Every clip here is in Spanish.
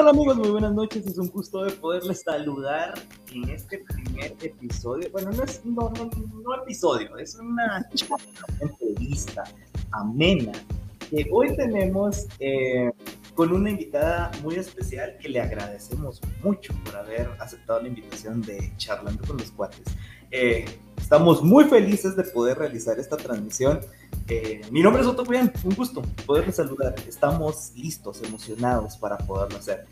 tal amigos? Muy buenas noches, es un gusto de poderles saludar en este primer episodio. Bueno, no es no, episodio, es una entrevista amena hoy tenemos eh, con una invitada muy especial que le agradecemos mucho por haber aceptado la invitación de Charlando con los Cuates. Eh, estamos muy felices de poder realizar esta transmisión. Eh, mi nombre es Otto Cuyan, un gusto poderles saludar. Estamos listos, emocionados para poderlo hacer.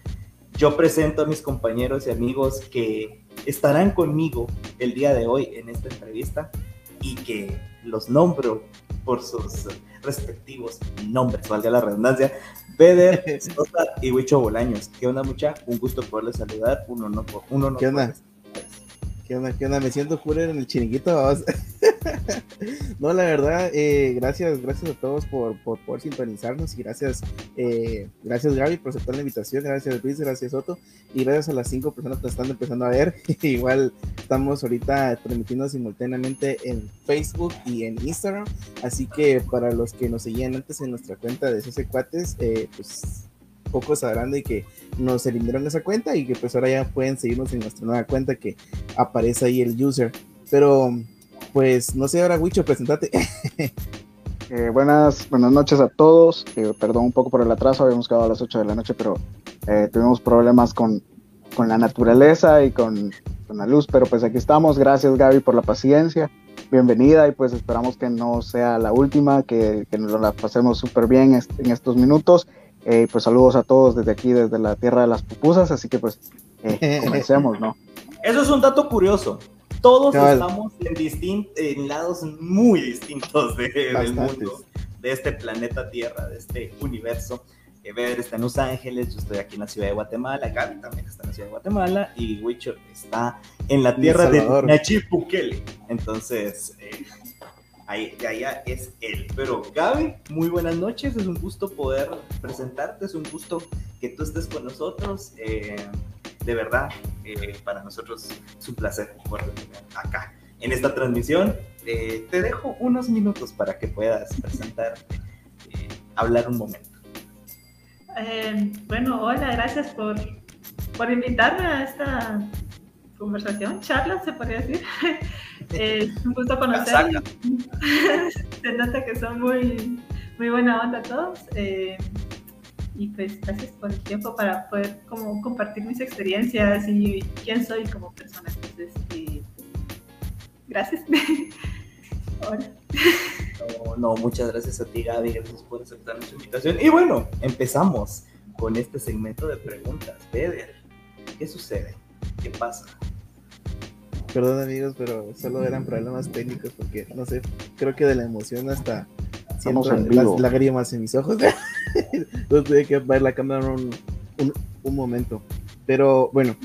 Yo presento a mis compañeros y amigos que estarán conmigo el día de hoy en esta entrevista y que los nombro por sus respectivos nombres, valga la redundancia. Beder, Sosa y Huicho Bolaños. ¿Qué onda, mucha? Un gusto poderles saludar. Uno no, uno no. ¿Qué onda? ¿Qué onda? ¿Qué onda? Me siento cooler en el chiringuito. no, la verdad, eh, gracias, gracias a todos por, por, por sintonizarnos y gracias, eh, gracias Gaby por aceptar la invitación, gracias Luis, gracias Otto y gracias a las cinco personas que están empezando a ver. Igual estamos ahorita transmitiendo simultáneamente en Facebook y en Instagram, así que para los que nos seguían antes en nuestra cuenta de CC Cuates, eh, pues pocos sabrán de que nos eliminaron esa cuenta y que pues ahora ya pueden seguirnos en nuestra nueva cuenta que aparece ahí el user. Pero pues no sé, ahora Wicho, presentate. Eh, buenas, buenas noches a todos. Eh, perdón un poco por el atraso, habíamos quedado a las 8 de la noche, pero eh, tuvimos problemas con, con, la naturaleza y con, con, la luz, pero pues aquí estamos. Gracias Gaby por la paciencia. Bienvenida y pues esperamos que no sea la última, que, que nos la pasemos súper bien en estos minutos eh, pues saludos a todos desde aquí, desde la tierra de las pupusas, así que pues eh, comencemos, ¿no? Eso es un dato curioso. Todos estamos en, en lados muy distintos del mundo, de este planeta Tierra, de este universo. Eh, Ver está en Los Ángeles, yo estoy aquí en la ciudad de Guatemala, Gaby también está en la ciudad de Guatemala y Wicho está en la tierra de Nachib Bukele. Entonces, ahí, allá es él. Pero Gaby, muy buenas noches, es un gusto poder presentarte, es un gusto que tú estés con nosotros. Eh, de verdad, eh, para nosotros es un placer acá en esta transmisión. Eh, te dejo unos minutos para que puedas presentarte, hablar un momento. bueno, hola, gracias por, por invitarme a esta conversación, charla, se podría decir. un gusto conocer. se nota que son muy, muy buena onda todos. Eh, y pues gracias por el tiempo para poder como compartir mis experiencias y quién soy como persona. Entonces, eh, gracias. Hola. No, no, muchas gracias a ti, Gaby, gracias por aceptar nuestra invitación. Y bueno, empezamos con este segmento de preguntas. Beder, ¿qué sucede? ¿Qué pasa? Perdón amigos, pero solo eran problemas técnicos porque, no sé, creo que de la emoción hasta siento las lágrimas en mis ojos. Entonces tuve que ver la cámara un, un, momento. Pero bueno,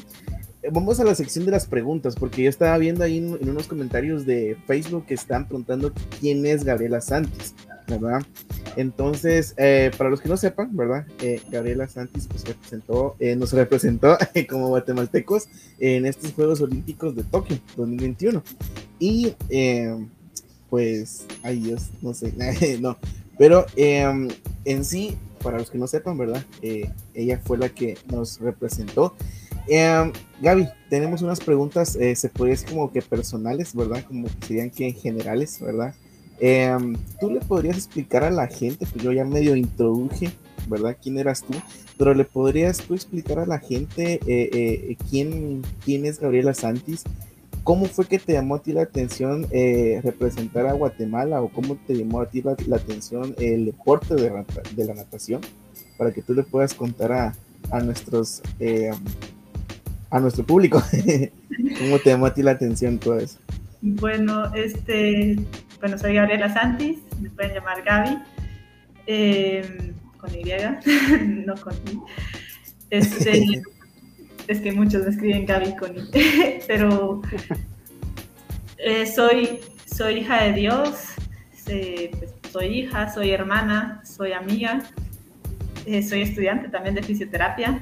vamos a la sección de las preguntas, porque yo estaba viendo ahí en, unos comentarios de Facebook que están preguntando quién es Gabriela Santis, ¿verdad? Entonces, eh, para los que no sepan, ¿verdad? Eh, Gabriela Santis pues, representó, eh, nos representó como guatemaltecos en estos Juegos Olímpicos de Tokio 2021. Y pues, ay Dios, no sé, no. Pero em, en sí, para los que no sepan, ¿verdad? ella fue la que nos representó. Em, Gaby, tenemos unas preguntas, se puede decir como que personales, ¿verdad? Como que serían que generales, ¿verdad? Em, ¿Tú le podrías explicar a la gente, pues yo ya medio introduje, ¿verdad? ¿Quién eras tú? Pero le podrías tú explicar a la gente eh, eh, quién, es Gabriela Santis, cómo fue que te llamó a ti la atención eh, representar a Guatemala o cómo te llamó a ti la, atención el deporte de, la natación, para que tú le puedas contar a, a nuestros a nuestro público cómo te llamó a ti la atención todo eso. Bueno, este, bueno, soy Gabriela Santis, me pueden llamar Gaby, em, con Y, no con I. Este, es que muchos me escriben Gaby con I, pero eh, soy, soy hija de Dios, pues, soy hija, soy hermana, soy amiga, eh, soy estudiante también de fisioterapia,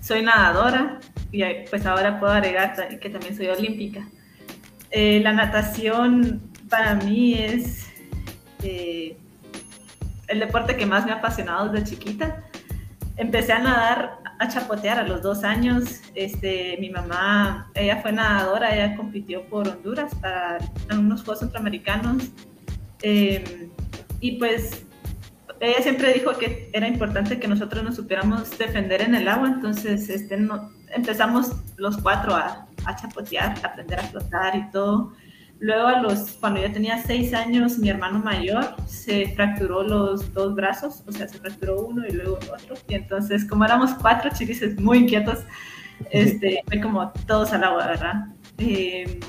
soy nadadora y pues ahora puedo agregar que también soy olímpica. Eh, la natación para mí es eh, el deporte que más me ha apasionado desde chiquita. empecé a nadar, a chapotear a los dos años. Este, mi mamá, ella fue nadadora, ella compitió por Honduras para unos Juegos Centroamericanos. Em, y pues ella siempre dijo que era importante que nosotros nos supiéramos defender en el agua, entonces este, empezamos los cuatro a, a chapotear, a aprender a flotar y todo. Luego, a los, cuando yo tenía seis años, mi hermano mayor se fracturó los dos brazos, o sea, se fracturó uno y luego el otro. Y entonces, como éramos cuatro chirices muy inquietos, este, fue como todos al agua, ¿verdad? Eh,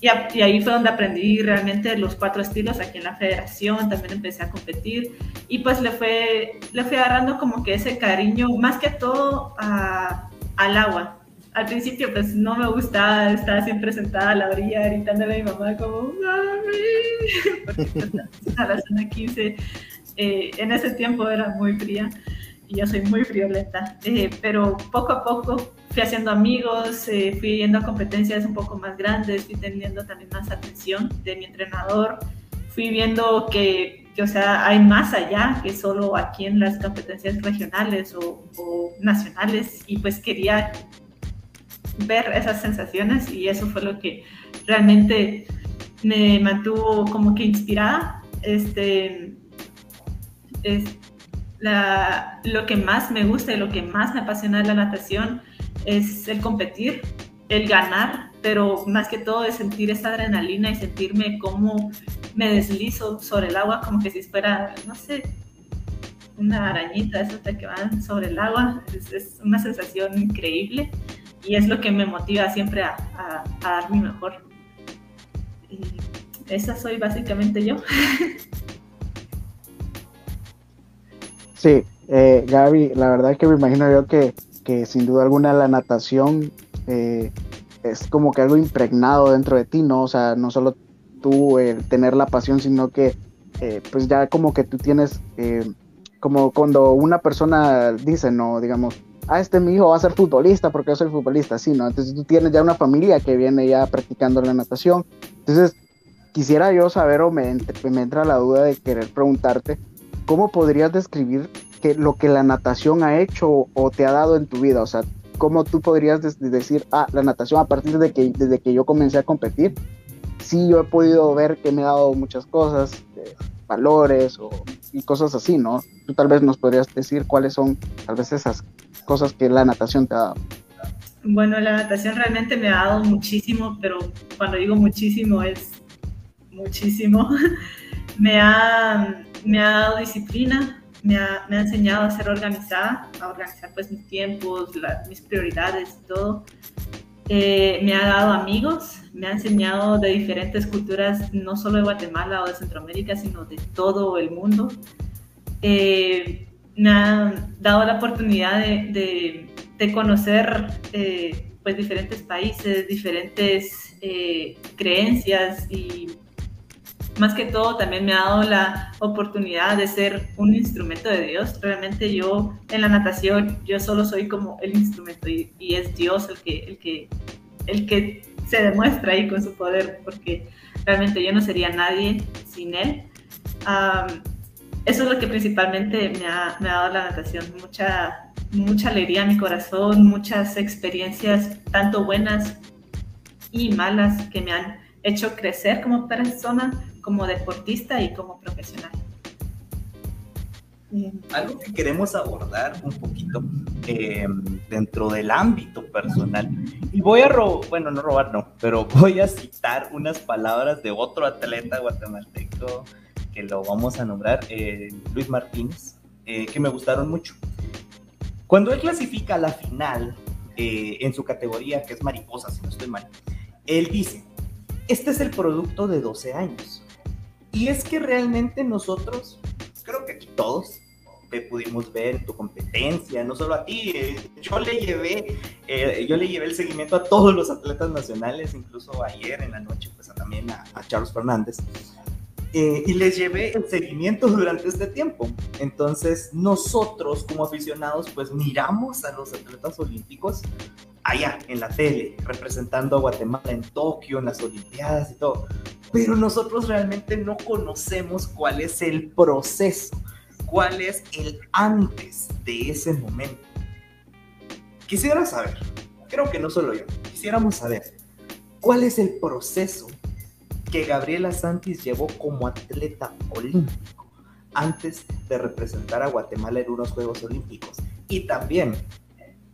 y, y, ahí fue donde aprendí realmente los cuatro estilos aquí en la federación, también empecé a competir y pues le fue, le fui agarrando como que ese cariño, más que todo a, al agua, al principio pues no me gustaba, estaba siempre sentada a la orilla gritándole a mi mamá como ¡Mami! Porque a la zona 15 eh, en ese tiempo era muy fría y yo soy muy friolenta, eh, pero poco a poco fui haciendo amigos, eh, fui yendo a competencias un poco más grandes, fui teniendo también más atención de mi entrenador, fui viendo que, que o sea, hay más allá que solo aquí en las competencias regionales o, o nacionales y pues quería ver esas sensaciones y eso fue lo que realmente me mantuvo como que inspirada. Este, es la, lo que más me gusta y lo que más me apasiona de la natación es el competir, el ganar, pero más que todo es sentir esa adrenalina y sentirme como me deslizo sobre el agua como que si fuera, no sé, una arañita, eso que van sobre el agua. Es una sensación increíble y es lo que me motiva siempre a, dar mi mejor. Y esa soy básicamente yo. Sí, eh, Gaby, la verdad es que me imagino yo que, que sin duda alguna la natación eh, es como que algo impregnado dentro de ti, ¿no? O sea, no solo tú el tener la pasión, sino que eh, pues ya como que tú tienes, eh, como cuando una persona dice, no, digamos, ah, este mi hijo va a ser futbolista porque yo soy futbolista, sí, ¿no? Entonces tú tienes ya una familia que viene ya practicando la natación. Entonces, quisiera yo saber o me, me entra la duda de querer preguntarte, ¿cómo podrías describir que lo que la natación ha hecho o te ha dado en tu vida? O sea, ¿cómo tú podrías decir, ah, la natación a partir de que, desde que yo comencé a competir, sí yo he podido ver que me ha dado muchas cosas, eh, valores o, y cosas así, ¿no? Tú tal vez nos podrías decir cuáles son tal vez esas cosas que la natación te ha dado? Bueno, la natación realmente me ha dado muchísimo, pero cuando digo muchísimo es muchísimo. me, ha, me ha dado disciplina, me ha, me ha, enseñado a ser organizada, a organizar pues mis tiempos, mis prioridades todo. Eh, me ha dado amigos, me ha enseñado de diferentes culturas, no solo de Guatemala o de Centroamérica, sino de todo el mundo. Eh, me ha dado la oportunidad de, de, conocer eh, pues diferentes países, diferentes eh, creencias y más que todo también me ha dado la oportunidad de ser un instrumento de Dios. Realmente yo en la natación yo solo soy como el instrumento y, es Dios el que, el, que, el que se demuestra ahí con su poder porque realmente yo no sería nadie sin Él eso es lo que principalmente me ha, dado la natación, mucha, mucha alegría en mi corazón, muchas experiencias, tanto buenas y malas, que me han hecho crecer como persona, como deportista y como profesional. Algo que queremos abordar un poquito eh, dentro del ámbito personal. Y voy a robar, bueno, no robar, no, pero voy a citar unas palabras de otro atleta guatemalteco que lo vamos a nombrar, eh, Luis Martínez, eh, que me gustaron mucho. Cuando él clasifica a la final eh, en su categoría, que es mariposa, si no estoy mal, él dice, este es el producto de 12 años. Y es que realmente nosotros, creo que aquí todos, te pudimos ver tu competencia, no solo a ti, yo le llevé, yo le llevé el seguimiento a todos los atletas nacionales, incluso ayer en la noche, pues también a, a Charles Fernández. Eh, y les llevé el seguimiento durante este tiempo. Entonces, nosotros como aficionados, pues miramos a los atletas olímpicos allá en la tele, representando a Guatemala en Tokio, en las Olimpiadas y todo. Pero nosotros realmente no conocemos cuál es el proceso, cuál es el antes de ese momento. Quisiera saber, creo que no solo yo, quisiéramos saber cuál es el proceso que Gabriela Santis llevó como atleta olímpico antes de representar a Guatemala en unos Juegos Olímpicos. Y también,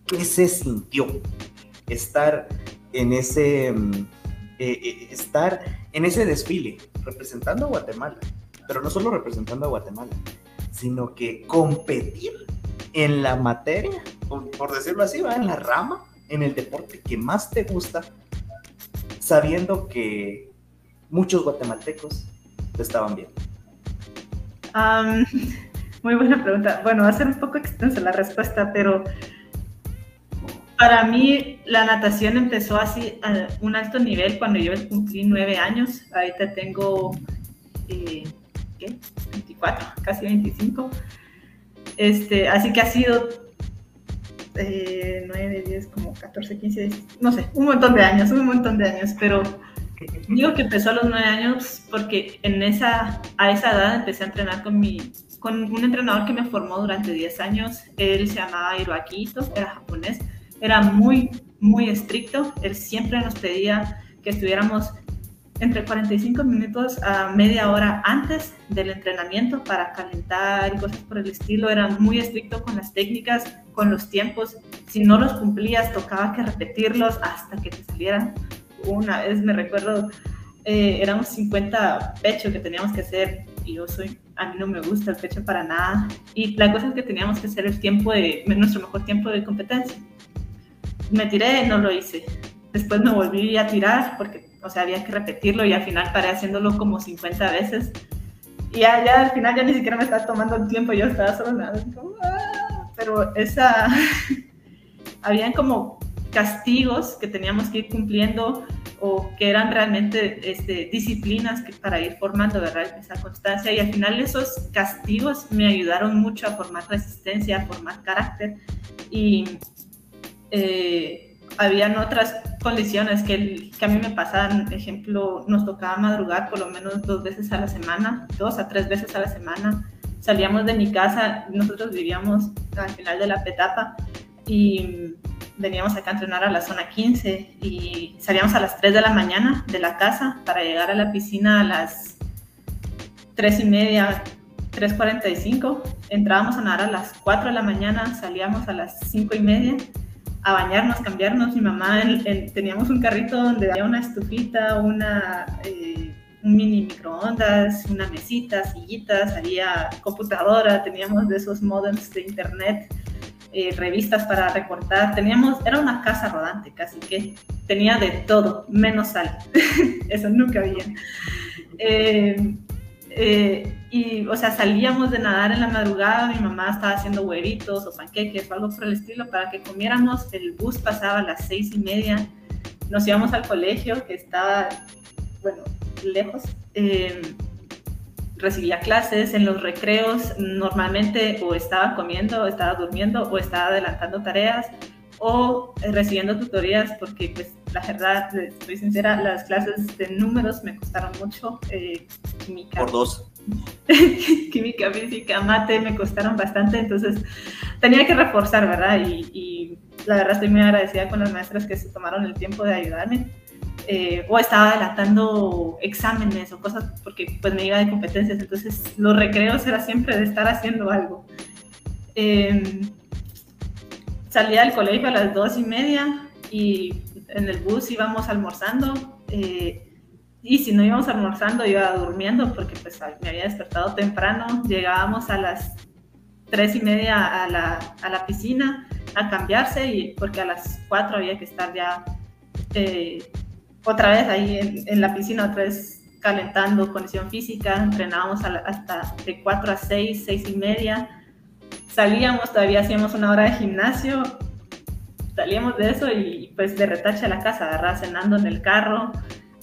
¿qué se sintió estar en ese, mm, eh, eh, estar en ese desfile representando a Guatemala? Pero no solo representando a Guatemala, sino que competir en la materia, por, decirlo así, ¿va? en la rama, en el deporte que más te gusta, sabiendo que muchos guatemaltecos te estaban viendo. muy buena pregunta. Bueno, va a ser un poco extensa la respuesta, pero para mí la natación empezó así a un alto nivel cuando yo cumplí nueve años. Ahorita tengo, eh, ¿qué? 24, casi 25. Este, así que ha sido eh, 9, 10, como 14, 15, no sé, un montón de años, un montón de años, pero digo que empezó a los 9 años porque en esa, a esa edad empecé a entrenar con, mi, con un entrenador que me formó durante 10 años, él se llamaba Hiroaki era japonés, era muy, muy estricto, él siempre nos pedía que estuviéramos entre 45 minutos a media hora antes del entrenamiento para calentar y cosas por el estilo. Era muy estricto con las técnicas, con los tiempos. Si no los cumplías, tocaba que repetirlos hasta que te salieran. Una vez me recuerdo, eh, éramos 50 pechos que teníamos que hacer y yo soy, a mí no me gusta el pecho para nada. Y la cosa es que teníamos que hacer el tiempo de, nuestro mejor tiempo de competencia. Me tiré, no lo hice. Después me volví a tirar porque o sea, había que repetirlo y al final paré haciéndolo como 50 veces. Y ya, ya al final ya ni siquiera me estaba tomando el tiempo, yo estaba solo nada. Ah", pero esa, habían como castigos que teníamos que ir cumpliendo o que eran realmente este, disciplinas que, para ir formando esa constancia. Y al final esos castigos me ayudaron mucho a formar resistencia, a formar carácter. Y eh, habían otras condiciones que, que, a mí me pasaban, ejemplo, nos tocaba madrugar por lo menos dos veces a la semana, dos a tres veces a la semana. Salíamos de mi casa, nosotros vivíamos al final de la petapa y veníamos acá a entrenar a la zona 15 y salíamos a las 3 de la mañana de la casa para llegar a la piscina a las 3 y media, 3.45. Entrábamos a nadar a las 4 de la mañana, salíamos a las 5 y media a bañarnos, cambiarnos. Mi mamá, teníamos un carrito donde había una estufita, una, eh, un mini microondas, una mesita, sillitas, había computadora, teníamos de esos modems de internet, eh, revistas para recortar. Teníamos, era una casa rodante casi que tenía de todo, menos sal. Eso nunca había. Eh, eh, y, o sea, salíamos de nadar en la madrugada, mi mamá estaba haciendo huevitos o panqueques o algo por el estilo para que comiéramos. El bus pasaba a las seis y media. Nos íbamos al colegio que estaba, bueno, lejos. Eh, recibía clases en los recreos. Normalmente o estaba comiendo, o estaba durmiendo, o estaba adelantando tareas o eh, recibiendo tutorías porque pues la verdad, estoy sincera, las clases de números me costaron mucho, eh, química. Por dos. química, física, mate me costaron bastante, entonces tenía que reforzar, ¿verdad? Y, la verdad estoy muy agradecida con las maestras que se tomaron el tiempo de ayudarme. Eh, o estaba adelantando exámenes o cosas porque pues me iba de competencias, entonces los recreos era siempre de estar haciendo algo. Eh, salía del colegio a las dos y media y en el bus íbamos almorzando. Eh, y si no íbamos almorzando, iba durmiendo porque pues me había despertado temprano. Llegábamos a las tres y media a la, a la piscina a cambiarse y porque a las cuatro había que estar ya eh, otra vez ahí en, en, la piscina, otra vez calentando condición física. Entrenábamos hasta de cuatro a seis, seis y media salíamos, todavía hacíamos una hora de gimnasio, salíamos de eso y pues de retache a la casa, ¿verdad? Cenando en el carro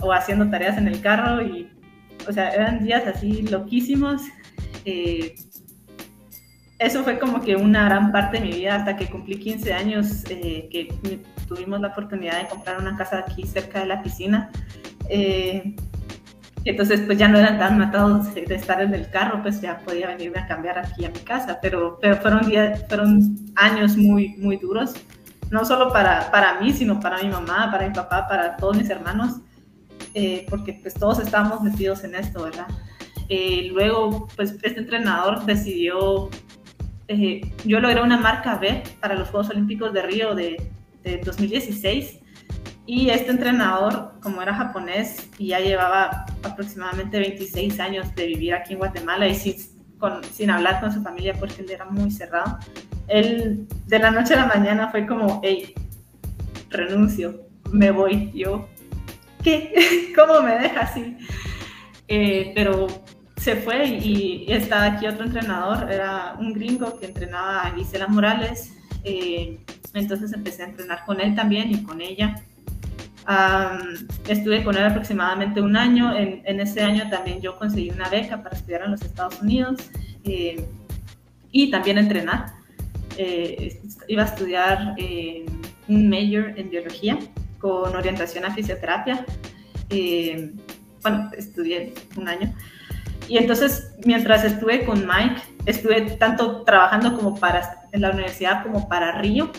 o haciendo tareas en el carro y, o sea, eran días así loquísimos. Eh, eso fue como que una gran parte de mi vida hasta que cumplí 15 años, eh, que tuvimos la oportunidad de comprar una casa aquí cerca de la piscina. Eh, Entonces, pues ya no eran tan matados de estar en el carro, pues ya podía venirme a cambiar aquí a mi casa, pero, pero fueron, días, fueron años muy, muy duros, no solo para, para mí, sino para mi mamá, para mi papá, para todos mis hermanos, eh, porque pues todos estábamos metidos en esto, ¿verdad? Eh, luego, pues este entrenador decidió, eh, yo logré una marca B para los Juegos Olímpicos de Río de, de 2016 y este entrenador, como era japonés y ya llevaba aproximadamente 26 años de vivir aquí en Guatemala y sin, sin hablar con su familia porque él era muy cerrado, él de la noche a la mañana fue como, hey, renuncio, me voy. Yo, ¿qué? ¿Cómo me deja así? Eh, pero se fue y, estaba aquí otro entrenador, era un gringo que entrenaba a Gisela Morales. Eh, entonces empecé a entrenar con él también y con ella estuve con él aproximadamente un año. En, ese año también yo conseguí una beca para estudiar en los Estados Unidos eh, y también entrenar. Eh, iba a estudiar un major en biología con orientación a fisioterapia. bueno, estudié un año. Y entonces, mientras estuve con Mike, estuve tanto trabajando como para en la universidad como para Río,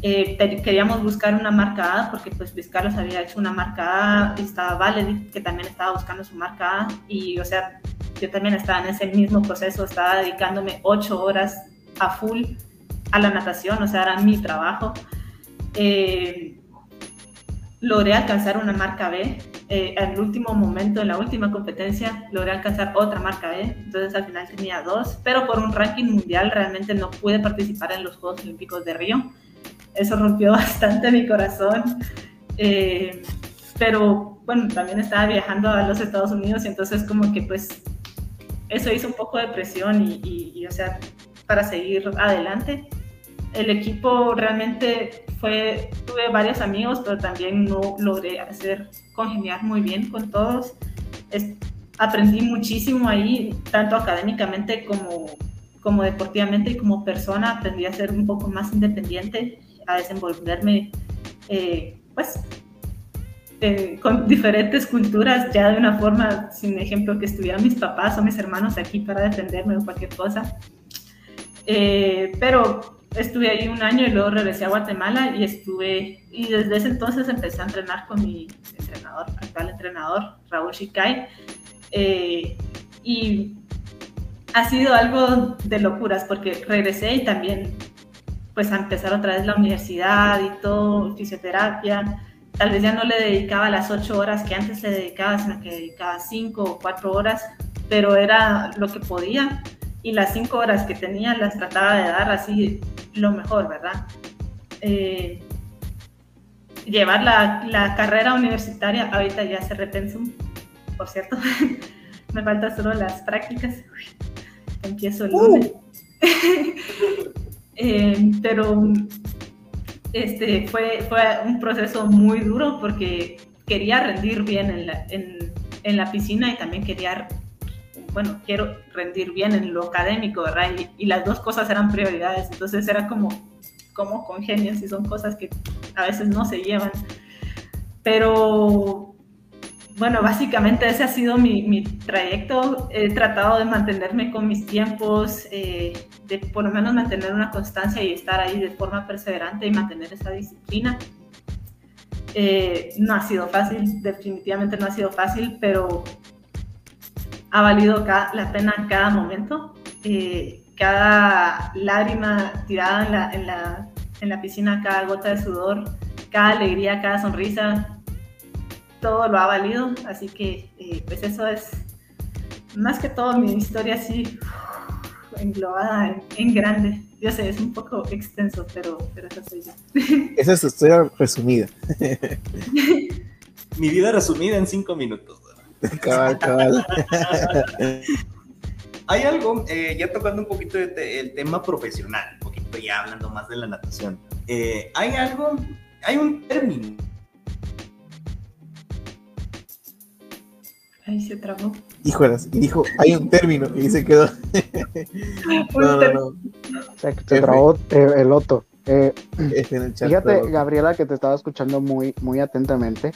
eh, queríamos buscar una marca A porque pues Luis Carlos había hecho una marca A estaba Valerie que también estaba buscando su marca A y o sea yo también estaba en ese mismo proceso estaba dedicándome ocho horas a full a la natación o sea era mi trabajo. Eh, logré alcanzar una marca B eh, en el último momento en la última competencia logré alcanzar otra marca B entonces al final tenía dos pero por un ranking mundial realmente no pude participar en los Juegos Olímpicos de Río eso rompió bastante mi corazón. Eh, pero bueno, también estaba viajando a los Estados Unidos y entonces como que pues eso hizo un poco de presión y, o sea, para seguir adelante. El equipo realmente fue, tuve varios amigos, pero también no logré hacer congeniar muy bien con todos. aprendí muchísimo ahí, tanto académicamente como, como deportivamente y como persona. Aprendí a ser un poco más independiente a desenvolverme, eh, pues, con diferentes culturas, ya de una forma, sin ejemplo, que estuvieran mis papás o mis hermanos aquí para defenderme o cualquier cosa. Eh, pero estuve ahí un año y luego regresé a Guatemala y estuve, y desde ese entonces empecé a entrenar con mi entrenador, actual entrenador, Raúl Shikai. Eh, y ha sido algo de locuras porque regresé y también pues a empezar otra vez la universidad y todo, fisioterapia. Tal vez ya no le dedicaba las ocho horas que antes le dedicaba, sino que dedicaba cinco o cuatro horas, pero era lo que podía y las cinco horas que tenía las trataba de dar así lo mejor, ¿verdad? Eh, llevar la, la, carrera universitaria, ahorita ya se repensó, por cierto, me faltan solo las prácticas, empiezo el lunes. Eh, pero este, fue, fue un proceso muy duro porque quería rendir bien en la, en, en la piscina y también quería, bueno, quiero rendir bien en lo académico, ¿verdad? Y, las dos cosas eran prioridades, entonces era como, como congenios y son cosas que a veces no se llevan. Pero bueno, básicamente ese ha sido mi, mi, trayecto. He tratado de mantenerme con mis tiempos, eh, de por lo menos mantener una constancia y estar ahí de forma perseverante y mantener esa disciplina. Eh, no ha sido fácil, definitivamente no ha sido fácil, pero ha valido la pena cada momento. Eh, cada lágrima tirada en la, en, la, en la piscina, cada gota de sudor, cada alegría, cada sonrisa, todo lo ha valido, así que eh, pues eso es más que todo mi historia así englobada en, grande. Yo sé, es un poco extenso, pero, pero eso soy yo. Esa es tu historia resumida. mi vida resumida en cinco minutos. Cabal, cabal. Hay algo, eh, ya tocando un poquito el tema profesional, un poquito ya hablando más de la natación. Eh, hay algo, hay un término Ahí se trabó. Híjolas, y dijo, hay un término, y se quedó. no, no, no. Se, trabó eh, el otro. Eh, fíjate, Gabriela, que te estaba escuchando muy, muy atentamente.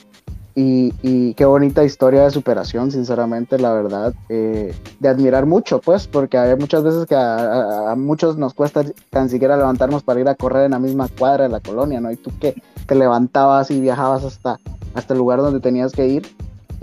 Y, qué bonita historia de superación, sinceramente, la verdad, eh, de admirar mucho, pues, porque hay muchas veces que a, muchos nos cuesta tan siquiera levantarnos para ir a correr en la misma cuadra de la colonia, ¿no? Y tú que te levantabas y viajabas hasta, hasta el lugar donde tenías que ir.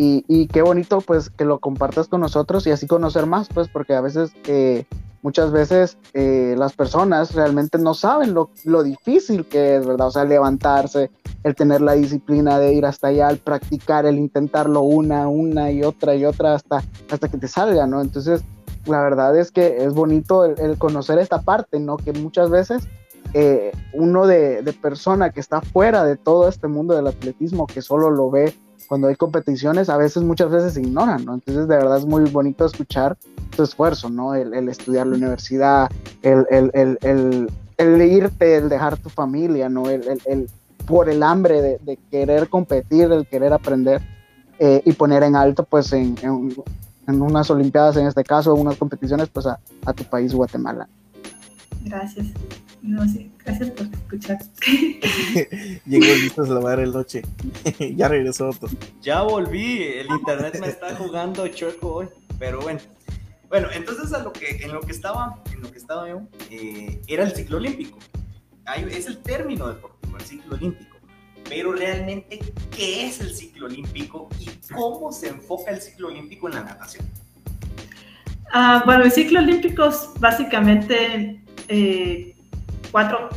Y, qué bonito, pues, que lo compartas con nosotros y así conocer más, pues, porque a veces eh, muchas veces eh, las personas realmente no saben lo, lo, difícil que es, ¿verdad? O sea, levantarse, el tener la disciplina de ir hasta allá, el practicar, el intentarlo una, una y otra y otra hasta, hasta que te salga, ¿no? Entonces, la verdad es que es bonito el, conocer esta parte, ¿no? Que muchas veces eh, uno de persona que está fuera de todo este mundo del atletismo, que solo lo ve cuando hay competiciones, a veces, muchas veces se ignoran, ¿no? Entonces, de verdad es muy bonito escuchar tu esfuerzo, ¿no? El, estudiar la universidad, el, el, el, el, irte, el dejar tu familia, ¿no? El, por el hambre de, querer competir, el querer aprender eh, y poner en alto, pues, en, en, unas Olimpiadas, en este caso, unas competiciones, pues, a, a tu país, Guatemala. Gracias. No sé, gracias por escuchar. Llegó listo a lavar el noche. ya regresó otro. Ya volví, el internet me está jugando chueco hoy, pero bueno. Bueno, entonces a lo que, en lo que estaba, en lo que estaba yo, eh, era el ciclo olímpico. es el término deportivo, el ciclo olímpico. Pero realmente, ¿qué es el ciclo olímpico y cómo se enfoca el ciclo olímpico en la natación? Ah, bueno, el ciclo olímpico es básicamente eh, cuatro,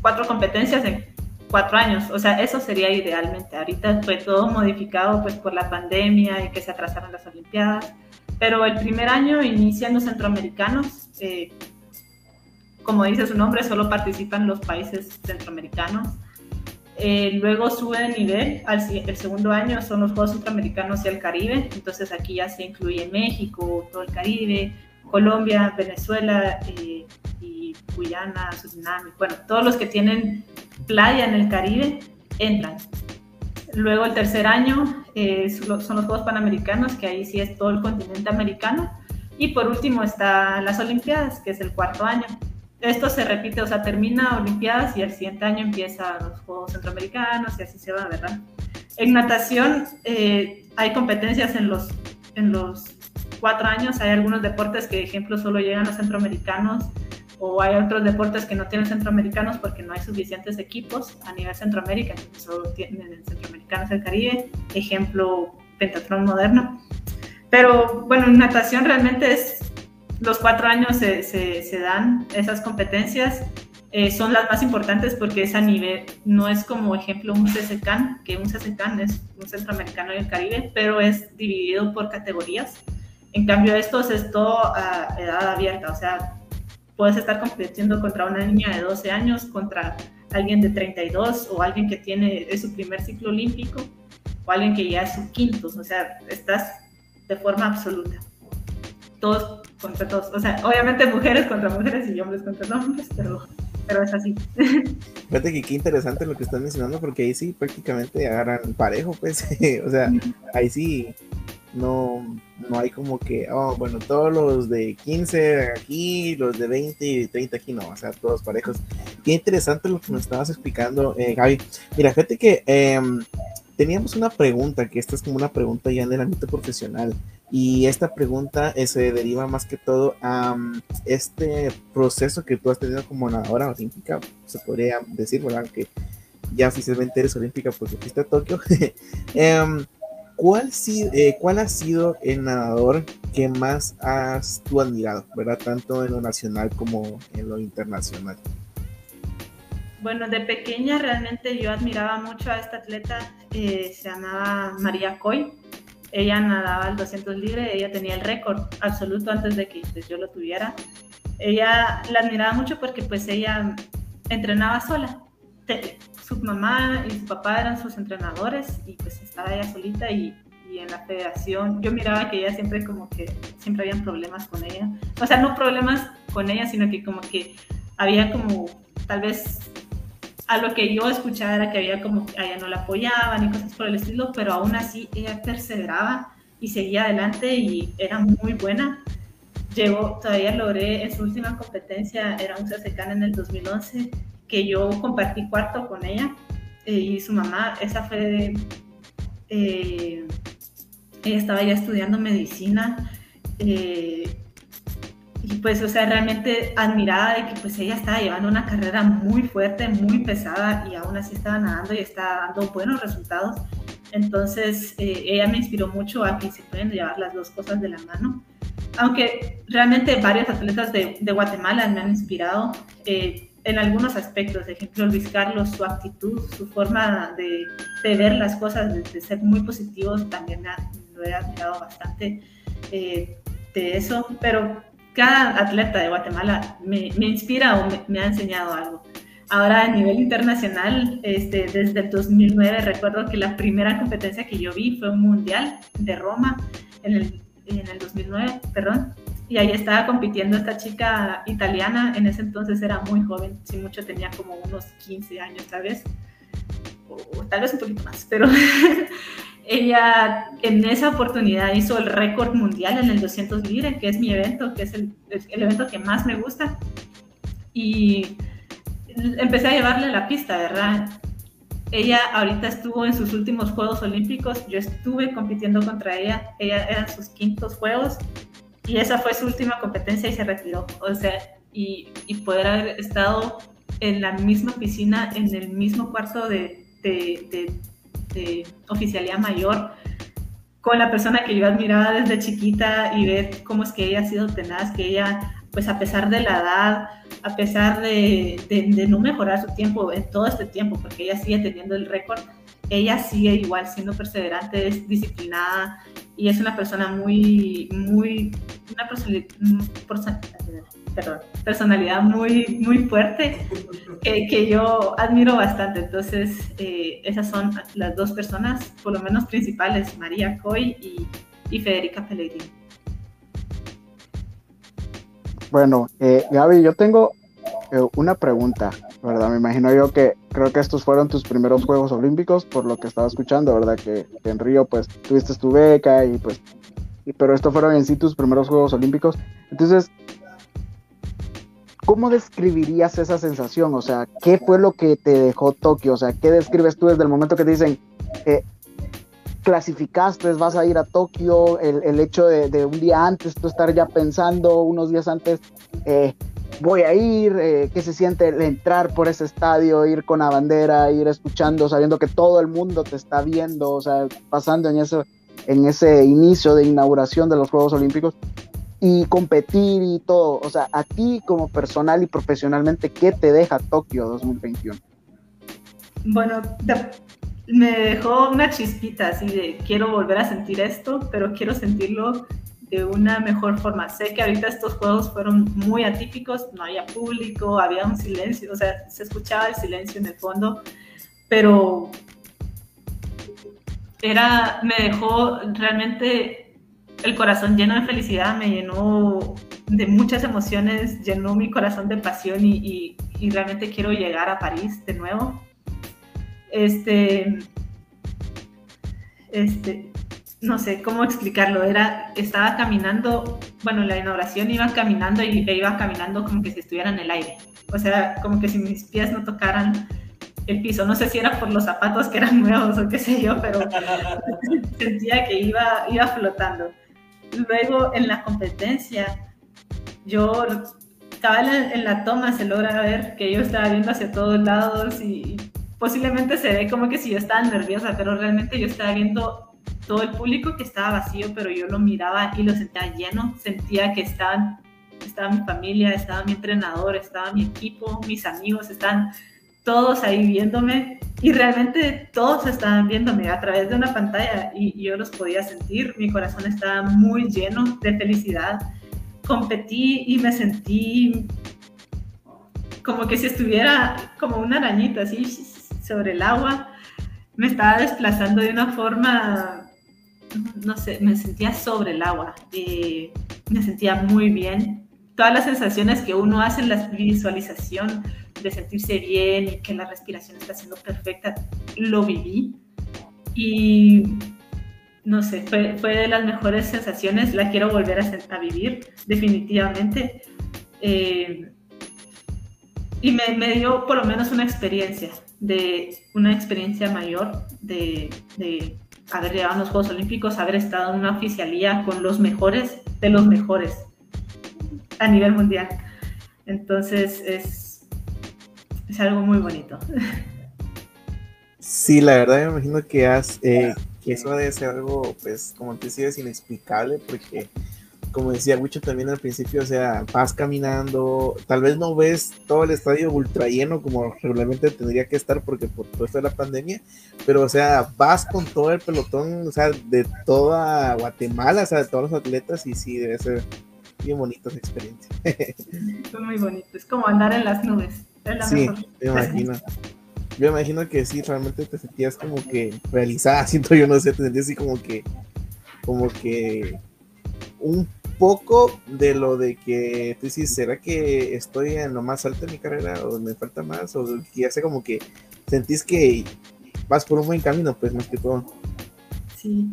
cuatro competencias en cuatro años. O sea, eso sería idealmente. Ahorita fue todo modificado pues por la pandemia y que se atrasaron las Olimpiadas. Pero el primer año inician los centroamericanos. Eh, como dice su nombre, solo participan los países centroamericanos. Eh, luego sube de nivel, al, el segundo año son los Juegos Centroamericanos y el Caribe, entonces aquí ya se incluye México, todo el Caribe, Colombia, Venezuela, eh, Guyana, Surinam, bueno, todos los que tienen playa en el Caribe entran. Luego el tercer año eh, son los Juegos Panamericanos, que ahí sí es todo el continente americano. Y por último está las Olimpiadas, que es el cuarto año. Esto se repite, o sea, termina Olimpiadas y el siguiente año empieza los Juegos Centroamericanos y así se va, ¿verdad? En natación eh, hay competencias en los, en los cuatro años. Hay algunos deportes que, ejemplo, solo llegan a centroamericanos o hay otros deportes que no tienen centroamericanos porque no hay suficientes equipos a nivel Centroamérica, solo tienen el centroamericanos el Caribe, ejemplo, pentatlón moderno. Pero bueno, en natación realmente es, los cuatro años se, se, dan esas competencias, eh, son las más importantes porque es a nivel, no es como ejemplo un CCCAN, que un CCCAN es un centroamericano y el Caribe, pero es dividido por categorías. En cambio, estos es todo a edad abierta, o sea, puedes estar compitiendo contra una niña de 12 años, contra alguien de 32 o alguien que tiene es su primer ciclo olímpico o alguien que ya es su quinto, o sea, estás de forma absoluta. Todos contra todos, o sea, obviamente mujeres contra mujeres y hombres contra hombres, pero, pero es así. Fíjate que qué interesante lo que estás mencionando porque ahí sí prácticamente agarran parejo, pues, o sea, ahí sí no, no hay como que, oh, bueno, todos los de 15 aquí, los de 20 y 30 aquí, no, o sea, todos parejos. Qué interesante lo que nos estabas explicando, eh, Gaby. Mira, fíjate que em, teníamos una pregunta, que esta es como una pregunta ya en el ámbito profesional, y esta pregunta eh, se deriva más que todo a este proceso que tú has tenido como nadadora olímpica, se podría decir, ¿verdad? Que ya oficialmente eres olímpica porque fuiste a Tokio. Em, ¿Cuál, eh, ¿Cuál ha sido el nadador que más has tú admirado, verdad? Tanto en lo nacional como en lo internacional. Bueno, de pequeña realmente yo admiraba mucho a esta atleta, eh, se llamaba María Coy. Ella nadaba al 200 libre, ella tenía el récord absoluto antes de que pues, yo lo tuviera. Ella la admiraba mucho porque pues ella entrenaba sola su mamá y su papá eran sus entrenadores y pues estaba ella solita y, y, en la federación yo miraba que ella siempre como que siempre habían problemas con ella. O sea, no problemas con ella, sino que como que había como tal vez a lo que yo escuchaba era que había como a ella no la apoyaban y cosas por el estilo, pero aún así ella perseveraba y seguía adelante y era muy buena. Llegó, todavía logré en su última competencia, era un CSCAN en el 2011, que yo compartí cuarto con ella eh, y su mamá, esa fue Eh, ella estaba ya estudiando medicina. Eh, y pues, o sea, realmente admirada de que pues ella estaba llevando una carrera muy fuerte, muy pesada y aún así estaba nadando y estaba dando buenos resultados. Entonces, eh, ella me inspiró mucho a que se pueden llevar las dos cosas de la mano. Aunque realmente varios atletas de, de Guatemala me han inspirado eh, en algunos aspectos. Por ejemplo, Luis Carlos, su actitud, su forma de, de ver las cosas, de, ser muy positivos, también me lo he admirado bastante eh, de eso. Pero cada atleta de Guatemala me, me inspira o me, ha enseñado algo. Ahora a nivel internacional, este, desde el 2009 recuerdo que la primera competencia que yo vi fue un mundial de Roma en el, en el 2009, perdón, y ahí estaba compitiendo esta chica italiana, en ese entonces era muy joven, si mucho tenía como unos 15 años tal vez, o, tal vez un poquito más, pero ella en esa oportunidad hizo el récord mundial en el 200 libre, que es mi evento, que es el, evento que más me gusta. Y empecé a llevarle la pista, ¿verdad? Ella ahorita estuvo en sus últimos Juegos Olímpicos, yo estuve compitiendo contra ella, ella eran sus quintos Juegos y esa fue su última competencia y se retiró. O sea, y, y poder haber estado en la misma piscina, en el mismo cuarto de, de, de oficialía mayor con la persona que yo admiraba desde chiquita y ver cómo es que ella ha sido tenaz, que ella, pues a pesar de la edad, a pesar de, de, no mejorar su tiempo en todo este tiempo, porque ella sigue teniendo el récord, ella sigue igual siendo perseverante, es disciplinada y es una persona muy, muy, una persona, perdón, personalidad muy, muy fuerte que, que yo admiro bastante. Entonces, eh, esas son las dos personas, por lo menos principales, María Coy y, y Federica Pellegrini. Bueno, eh, Gaby, yo tengo eh, una pregunta, ¿verdad? Me imagino yo que creo que estos fueron tus primeros Juegos Olímpicos, por lo que estaba escuchando, ¿verdad? Que, en Río, pues, tuviste tu beca y pues, y, pero estos fueron en sí tus primeros Juegos Olímpicos. Entonces, ¿cómo describirías esa sensación? O sea, ¿qué fue lo que te dejó Tokio? O sea, ¿qué describes tú desde el momento que te dicen, eh, clasificaste, vas a ir a Tokio, el, hecho de, un día antes, tú estar ya pensando, unos días antes, eh, voy a ir, eh, qué se siente entrar por ese estadio, ir con la bandera, ir escuchando, sabiendo que todo el mundo te está viendo, o sea, pasando en ese inicio de inauguración de los Juegos Olímpicos y competir y todo. O sea, a ti como personal y profesionalmente, ¿qué te deja Tokio 2021? Bueno, me dejó una chispita así de quiero volver a sentir esto, pero quiero sentirlo de una mejor forma. Sé que ahorita estos juegos fueron muy atípicos, no había público, había un silencio, o sea, se escuchaba el silencio en el fondo, pero era, me dejó realmente el corazón lleno de felicidad, me llenó de muchas emociones, llenó mi corazón de pasión y, realmente quiero llegar a París de nuevo. Este, este, no sé cómo explicarlo, era, estaba caminando, bueno, la inauguración iba caminando y iba caminando como que si estuviera en el aire, o sea, como que si mis pies no tocaran el piso, no sé si era por los zapatos que eran nuevos o qué sé yo, pero sentía que iba, iba flotando. Luego en la competencia, yo estaba en la, toma, se logra ver que yo estaba viendo hacia todos lados y, posiblemente se ve como que si yo estaba nerviosa, pero realmente yo estaba viendo todo el público que estaba vacío, pero yo lo miraba y lo sentía lleno, sentía que estaban, estaba mi familia, estaba mi entrenador, estaba mi equipo, mis amigos, estaban todos ahí viéndome. Y realmente todos estaban viéndome a través de una pantalla y, yo los podía sentir, mi corazón estaba muy lleno de felicidad. Competí y me sentí como que si estuviera como una arañita así sobre el agua, me estaba desplazando de una forma, no sé, me sentía sobre el agua, eh, me sentía muy bien. Todas las sensaciones que uno hace en la visualización, de sentirse bien y que la respiración está siendo perfecta, lo viví. Y no sé, fue, fue de las mejores sensaciones, la quiero volver a, a vivir, definitivamente. Eh, y me, me, dio por lo menos una experiencia, de una experiencia mayor de, de haber llegado a los Juegos Olímpicos, haber estado en una oficialía con los mejores de los mejores a nivel mundial. Entonces es, es algo muy bonito. Sí, la verdad me imagino que, has, eh, que eso debe ser algo, pues, como te decías, inexplicable, porque como decía Wicho también al principio, o sea, vas caminando, tal vez no ves todo el estadio ultra lleno como regularmente tendría que estar porque por todo esto de la pandemia, pero o sea, vas con todo el pelotón, o sea, de toda Guatemala, o sea, de todos los atletas y sí, debe ser bien bonita esa experiencia. Fue muy bonito, es como andar en las nubes. sí, me imagino. Yo me imagino que sí, realmente te sentías como que realizada, siento yo, no sé, te sentías así como que, como que un poco de lo de que tú dices, ¿será que estoy en lo más alto de mi carrera o me falta más? O que ya sé como que sentís que vas por un buen camino, pues más que todo. Sí.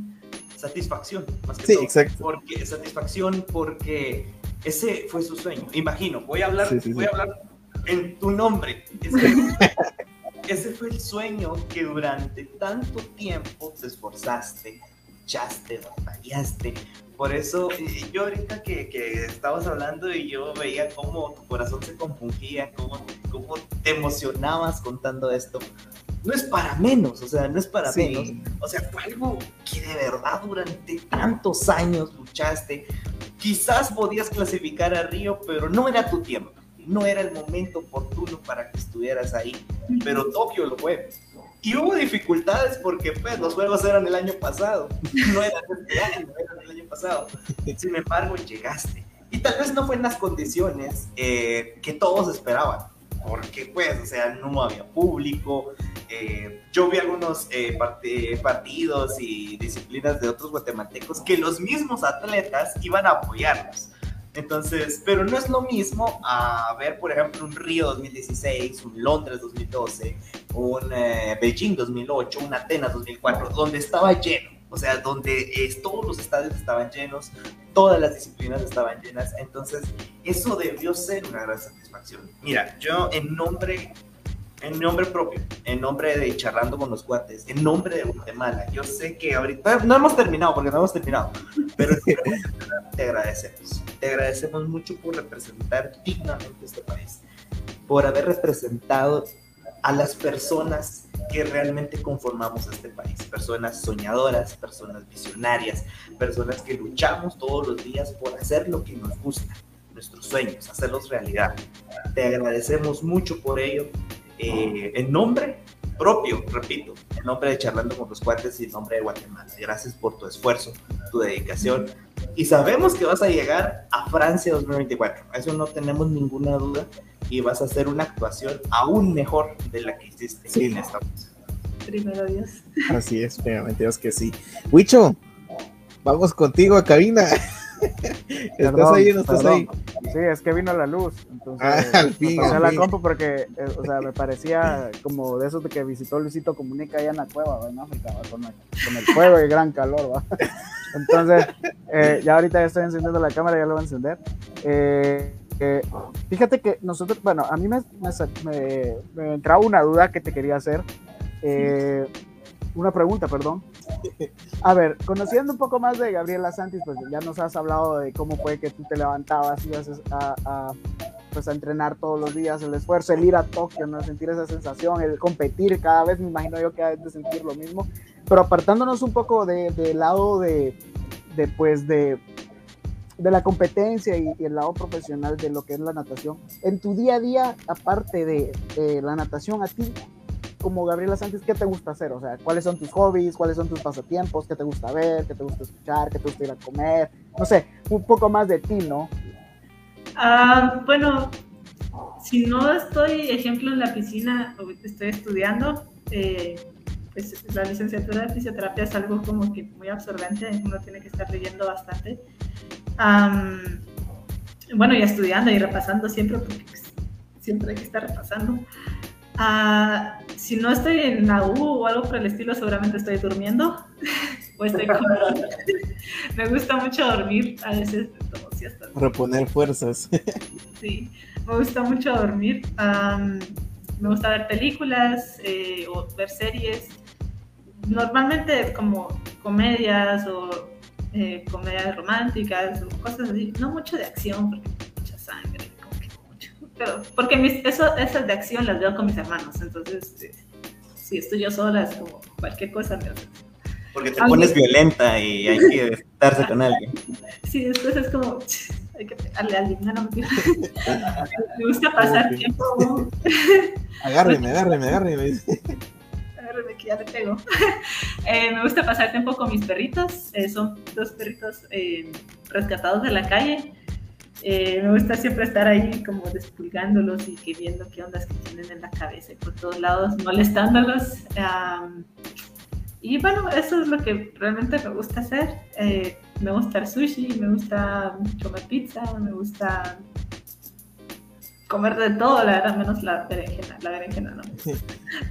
Satisfacción, más que sí, todo. exacto. Porque, satisfacción porque ese fue su sueño. Imagino, voy a hablar, voy a hablar en tu nombre. Ese, ese fue el sueño que durante tanto tiempo te esforzaste, luchaste, batallaste, por eso, yo ahorita que, que, estabas hablando y yo veía cómo tu corazón se compungía, cómo, cómo te emocionabas contando esto, no es para menos, o sea, no es para menos. O sea, fue algo que de verdad durante tantos años luchaste. Quizás podías clasificar a Río, pero no era tu tiempo. No era el momento oportuno para que estuvieras ahí. Pero Tokio lo fue. Y hubo dificultades porque pues, los juegos eran el año pasado, no eran este año, eran el año pasado. Sin embargo, llegaste. Y tal vez no fue en las condiciones eh, que todos esperaban, porque pues, o sea, no había público. Eh, yo vi algunos eh, partidos y disciplinas de otros guatemaltecos que los mismos atletas iban a apoyarnos. Entonces, pero no es lo mismo a ver, por ejemplo, un Río 2016, un Londres 2012, un eh, Beijing 2008, un Atenas 2004, donde estaba lleno, o sea, donde todos los estadios estaban llenos, todas las disciplinas estaban llenas, entonces eso debió ser una gran satisfacción. Mira, yo en nombre en nombre propio, en nombre de Charlando con los Cuates, en nombre de Guatemala. Yo sé que ahorita no hemos terminado, porque no hemos terminado, pero te agradecemos. Te agradecemos mucho por representar dignamente este país, por haber representado a las personas que realmente conformamos este país, personas soñadoras, personas visionarias, personas que luchamos todos los días por hacer lo que nos gusta, nuestros sueños, hacerlos realidad. Te agradecemos mucho por ello eh, en nombre propio, repito, en nombre de Charlando con los Cuates y en nombre de Guatemala. Gracias por tu esfuerzo, tu dedicación. Y sabemos que vas a llegar a Francia 2024. Eso no tenemos ninguna duda. Y vas a hacer una actuación aún mejor de la que hiciste en esta Primero Dios. Así es, primeramente Dios que sí. Huicho, vamos contigo a cabina. ¿Estás ahí o no estás ahí? Sí, es que vino la luz. Entonces, ah, al fin, pasé la compu porque, eh, o sea, me parecía como de esos de que visitó Luisito Comunica allá en la cueva, en África, con, el fuego y el gran calor, ¿va? Entonces, eh, ya ahorita ya estoy encendiendo la cámara, ya lo voy a encender. Eh, fíjate que nosotros, bueno, a mí me, me, me, entraba una duda que te quería hacer. Una pregunta, perdón. A ver, conociendo un poco más de Gabriela Santis, pues ya nos has hablado de cómo fue que tú te levantabas y ibas a, pues a entrenar todos los días, el esfuerzo, el ir a Tokio, ¿no? sentir esa sensación, el competir cada vez, me imagino yo que hay de sentir lo mismo, pero apartándonos un poco del de, lado de, de, pues, de, de la competencia y, el lado profesional de lo que es la natación, en tu día a día, aparte de la natación, a ti, como Gabriela Sánchez, ¿qué te gusta hacer? O sea, ¿cuáles son tus hobbies? ¿Cuáles son tus pasatiempos? ¿Qué te gusta ver? ¿Qué te gusta escuchar? ¿Qué te gusta ir a comer? No sé, un poco más de ti, ¿no? Ah, bueno, si no estoy, ejemplo, en la piscina, estoy estudiando, eh, pues la licenciatura de fisioterapia es algo como que muy absorbente, uno tiene que estar leyendo bastante. bueno, y estudiando y repasando siempre, porque pues, siempre hay que estar repasando. Ah, si no estoy en la U o algo por el estilo, seguramente estoy durmiendo. o estoy Me gusta mucho dormir, a veces Reponer fuerzas. sí, me gusta mucho dormir. me gusta ver películas eh, o ver series. normalmente como comedias o eh, comedias románticas o cosas así, no mucho de acción, porque Pero porque mis, eso, esas de acción las veo con mis hermanos, entonces eh, si estoy yo sola es como cualquier cosa me hace. Porque te pones violenta y hay que estarse con alguien. Sí, después es como, hay que pegarle a alguien, no, no me Me gusta pasar tiempo. agárreme, agárreme, agárreme que ya le pego. Eh, me gusta pasar tiempo con mis perritos. Eh, son dos perritos eh, rescatados de la calle. Me gusta siempre estar ahí como despulgándolos y que viendo qué ondas que tienen en la cabeza y por todos lados molestándolos. y bueno, eso es lo que realmente me gusta hacer. me gusta el sushi, me gusta comer pizza, me gusta comer de todo, la verdad, menos la berenjena. La berenjena no.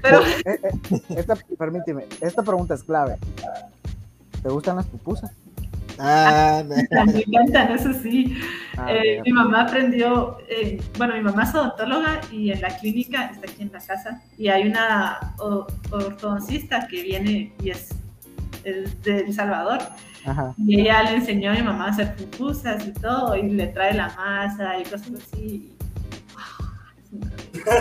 Pero. Eh, eh, esta, permíteme, esta pregunta es clave. ¿Te gustan las pupusas? Ah, me encantan, eso sí. Ah, eh, mi mamá aprendió, bueno, mi mamá es odontóloga y en la clínica, está aquí en la casa, y hay una ortodoncista que viene y es, de El Salvador. Y ella le enseñó a mi mamá a hacer pupusas y todo, y le trae la masa y cosas así.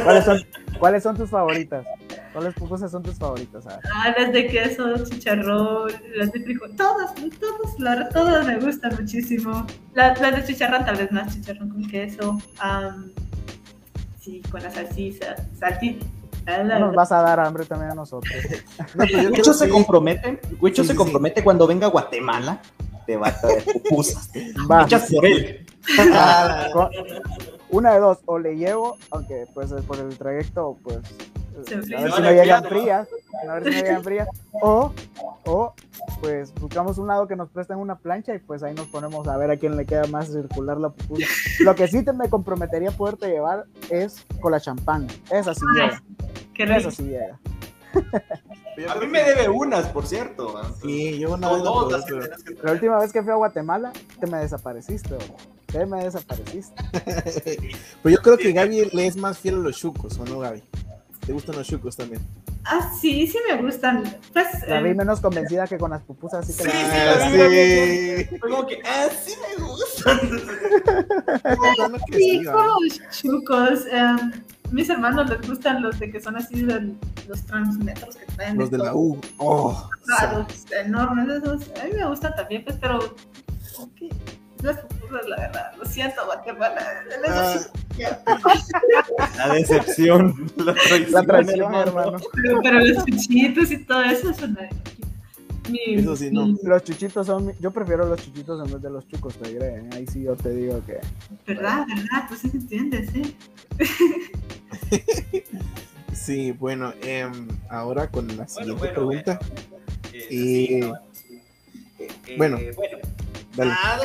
¿Cuáles son, ¿Cuáles son tus favoritas? ¿Cuáles pupusas son tus favoritas? Ah, las de queso, chicharrón, las de frijol, todas, todas, la verdad, todas me gustan muchísimo. Las, de chicharrón, tal vez más chicharrón con queso. sí, con la salsita, salsita. nos vas a dar hambre también a nosotros. No, se compromete, Huicho se compromete cuando venga a Guatemala, te va a traer pupusas. Hechas por él. Ah, una de dos, o le llevo, aunque pues por el trayecto, pues, a ver si no llegan frías, a ver si no llegan frías, o, o, pues buscamos un lado que nos presten una plancha y pues ahí nos ponemos a ver a quién le queda más circular la pupusa. Lo que sí te me comprometería poderte llevar es con la champán, esa sí llega, esa sí llega. A mí me debe unas, por cierto. Sí, yo una vez La última vez que fui a Guatemala, te me desapareciste, te me desapareciste. Pues yo creo que Gaby le es más fiel a los chucos, ¿o no, Gaby? ¿Te gustan los chucos también? Ah, sí, sí me gustan. Pues, la vi eh, menos convencida que con las pupusas, así que sí, sí, sí. Fue como que, ah, sí me gustan. sí, con los chucos. Um, mis hermanos les gustan los de que son así de los transmetros que traen. Los de, la U. Oh. Ah, los enormes, esos. A mí me gustan también, pues, pero. Okay. Las pupusas, la verdad. Lo siento, Guatemala. Ah. La decepción. La traición, la traición hermano. Pero, pero, los chuchitos y todo eso son. Mi, eso sí, no. Los chuchitos son. Yo prefiero los chuchitos en vez de los chucos, te diré. ¿eh? Ahí sí yo te digo que. ¿Verdad? ¿Verdad? Tú sí entiendes, ¿eh? sí, bueno, eh, ahora con la siguiente pregunta. y, eh, bueno, bueno, dale. Ah,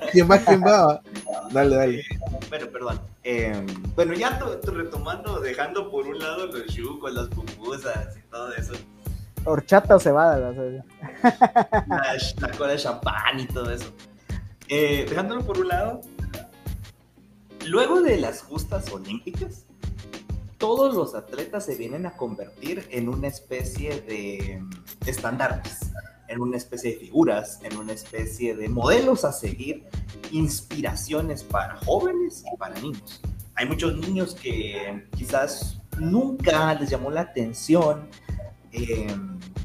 ¿Quién va? ¿Quién va? Dale, dale. Bueno, perdón. Eh, bueno, ya retomando, dejando por un lado los chucos, las pupusas y todo eso. Horchata o cebada, la, la cola de champán y todo eso. Eh, dejándolo por un lado, Luego de las justas olímpicas, todos los atletas se vienen a convertir en una especie de estandartes, en una especie de figuras, en una especie de modelos a seguir, inspiraciones para jóvenes y para niños. Hay muchos niños que quizás nunca les llamó la atención eh,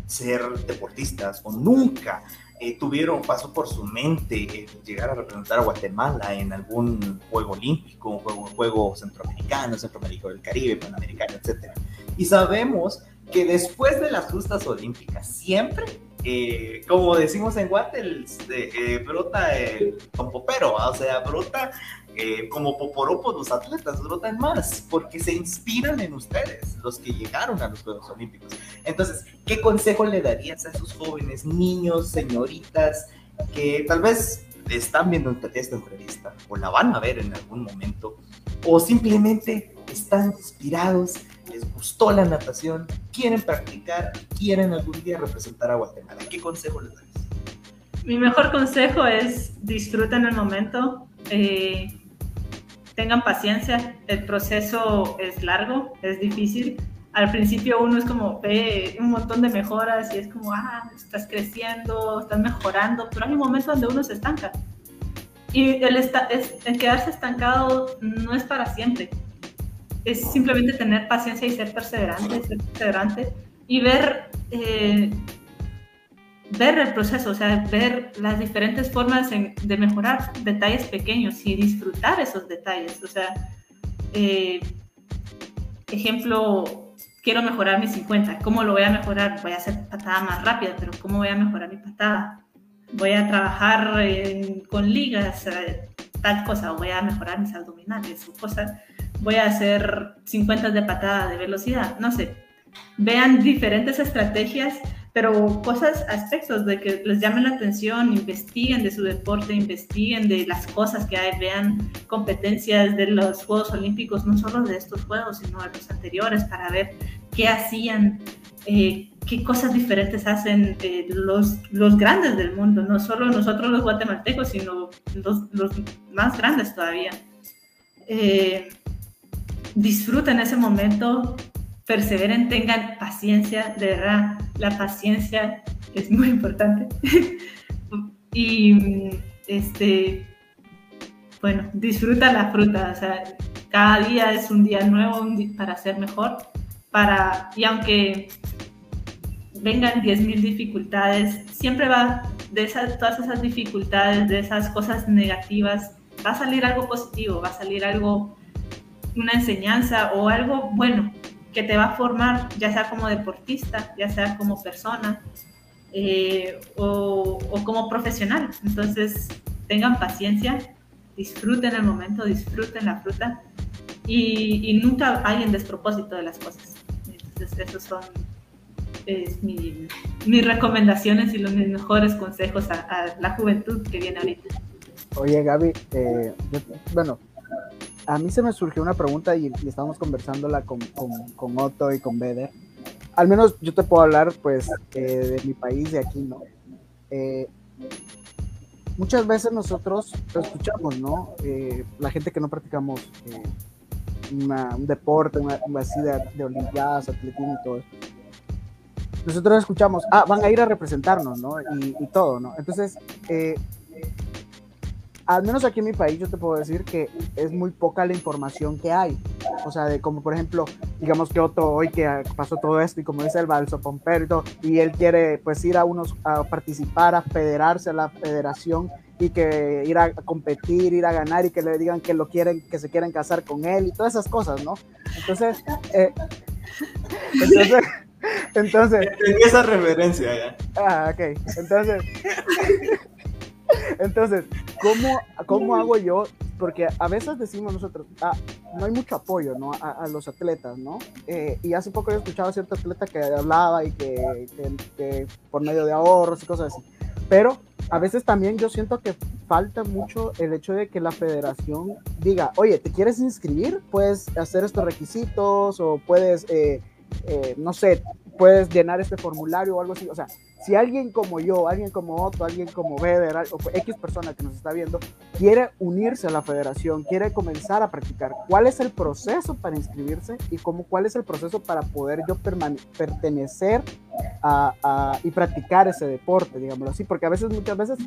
ser deportistas o nunca eh, tuvieron, pasó por su mente eh, llegar a representar a Guatemala en algún juego olímpico, un juego, juego centroamericano, centroamericano del Caribe, panamericano, etc. Y sabemos que después de las justas olímpicas, siempre, eh, como decimos en Guatemala, brota el popero, o sea, brota eh, como poporopos los atletas brotan más porque se inspiran en ustedes, los que llegaron a los Juegos Olímpicos. Entonces, ¿qué consejo le darías a esos jóvenes, niños, señoritas, que tal vez están viendo esta entrevista o la van a ver en algún momento o simplemente están inspirados, les gustó la natación, quieren practicar, quieren algún día representar a Guatemala? ¿Qué consejo les darías? Mi mejor consejo es disfruten el momento. Eh, tengan paciencia, el proceso es largo, es difícil. al principio uno es como ve un montón de mejoras y es como, ah, estás creciendo, estás mejorando, pero hay un momento donde uno se estanca. Y el, el quedarse estancado no es para siempre. Es simplemente tener paciencia y ser perseverante, ser perseverante y ver, eh, ver el proceso, o sea, ver las diferentes formas de mejorar detalles pequeños y disfrutar esos detalles. O sea, eh, ejemplo, quiero mejorar mi 50. ¿Cómo lo voy a mejorar? Voy a hacer patada más rápida, pero ¿cómo voy a mejorar mi patada? Voy a trabajar con ligas, eh, tal cosa, o voy a mejorar mis abdominales, o cosas. Voy a hacer 50 de patada de velocidad, no sé. Vean diferentes estrategias pero cosas, aspectos de que les llamen la atención, investiguen de su deporte, investiguen de las cosas que hay, vean competencias de los Juegos Olímpicos, no solo de estos Juegos, sino de los anteriores, para ver qué hacían, eh, qué cosas diferentes hacen eh, los, los grandes del mundo, no solo nosotros los guatemaltecos, sino los, los más grandes todavía. Eh, disfruten ese momento, perseveren, tengan paciencia, de verdad, la paciencia es muy importante. y este, bueno, disfruta la fruta, o sea, cada día es un día nuevo para ser mejor, para, y aunque vengan 10.000 dificultades, siempre va de esas, todas esas dificultades, de esas cosas negativas, va a salir algo positivo, va a salir algo, una enseñanza o algo bueno que te va a formar, ya sea como deportista, ya sea como persona eh, o, como profesional. Entonces, tengan paciencia, disfruten el momento, disfruten la fruta y, nunca hay en despropósito de las cosas. Entonces, esos son mis recomendaciones y los mejores consejos a, la juventud que viene ahorita. Oye, Gaby, eh, bueno, a mí se me surgió una pregunta y, estábamos conversándola con, con, Otto y con Beder. Al menos yo te puedo hablar, pues, eh, de mi país, de aquí, ¿no? Eh, muchas veces nosotros lo escuchamos, ¿no? Eh, la gente que no practicamos un deporte, una, así de, de olimpiadas, atletismo y todo eso. Nosotros escuchamos, ah, van a ir a representarnos, ¿no? Y, y todo, ¿no? Entonces, al menos aquí en mi país yo te puedo decir que es muy poca la información que hay. O sea, de como por ejemplo, digamos que Otto hoy que pasó todo esto y como dice el balso Pomperito y él quiere pues ir a unos a participar, a federarse a la federación y que ir a competir, ir a ganar y que le digan que lo quieren, que se quieren casar con él y todas esas cosas, ¿no? Entonces, eh, entonces, entonces. esa referencia ya. Ah, ok. Entonces. Entonces, ¿cómo, ¿cómo hago yo? Porque a veces decimos nosotros, ah, no hay mucho apoyo ¿no? a, los atletas, ¿no? Eh, y hace poco he escuchado a cierto atleta que hablaba y que, que, por medio de ahorros y cosas así. Pero a veces también yo siento que falta mucho el hecho de que la federación diga, oye, ¿te quieres inscribir? Puedes hacer estos requisitos o puedes, eh, eh, no sé, puedes llenar este formulario o algo así. O sea, si alguien como yo, alguien como Otto, alguien como Beder, o X persona que nos está viendo, quiere unirse a la federación, quiere comenzar a practicar, ¿cuál es el proceso para inscribirse y cómo, cuál es el proceso para poder yo pertenecer a, y practicar ese deporte, digámoslo así? Porque a veces, muchas veces,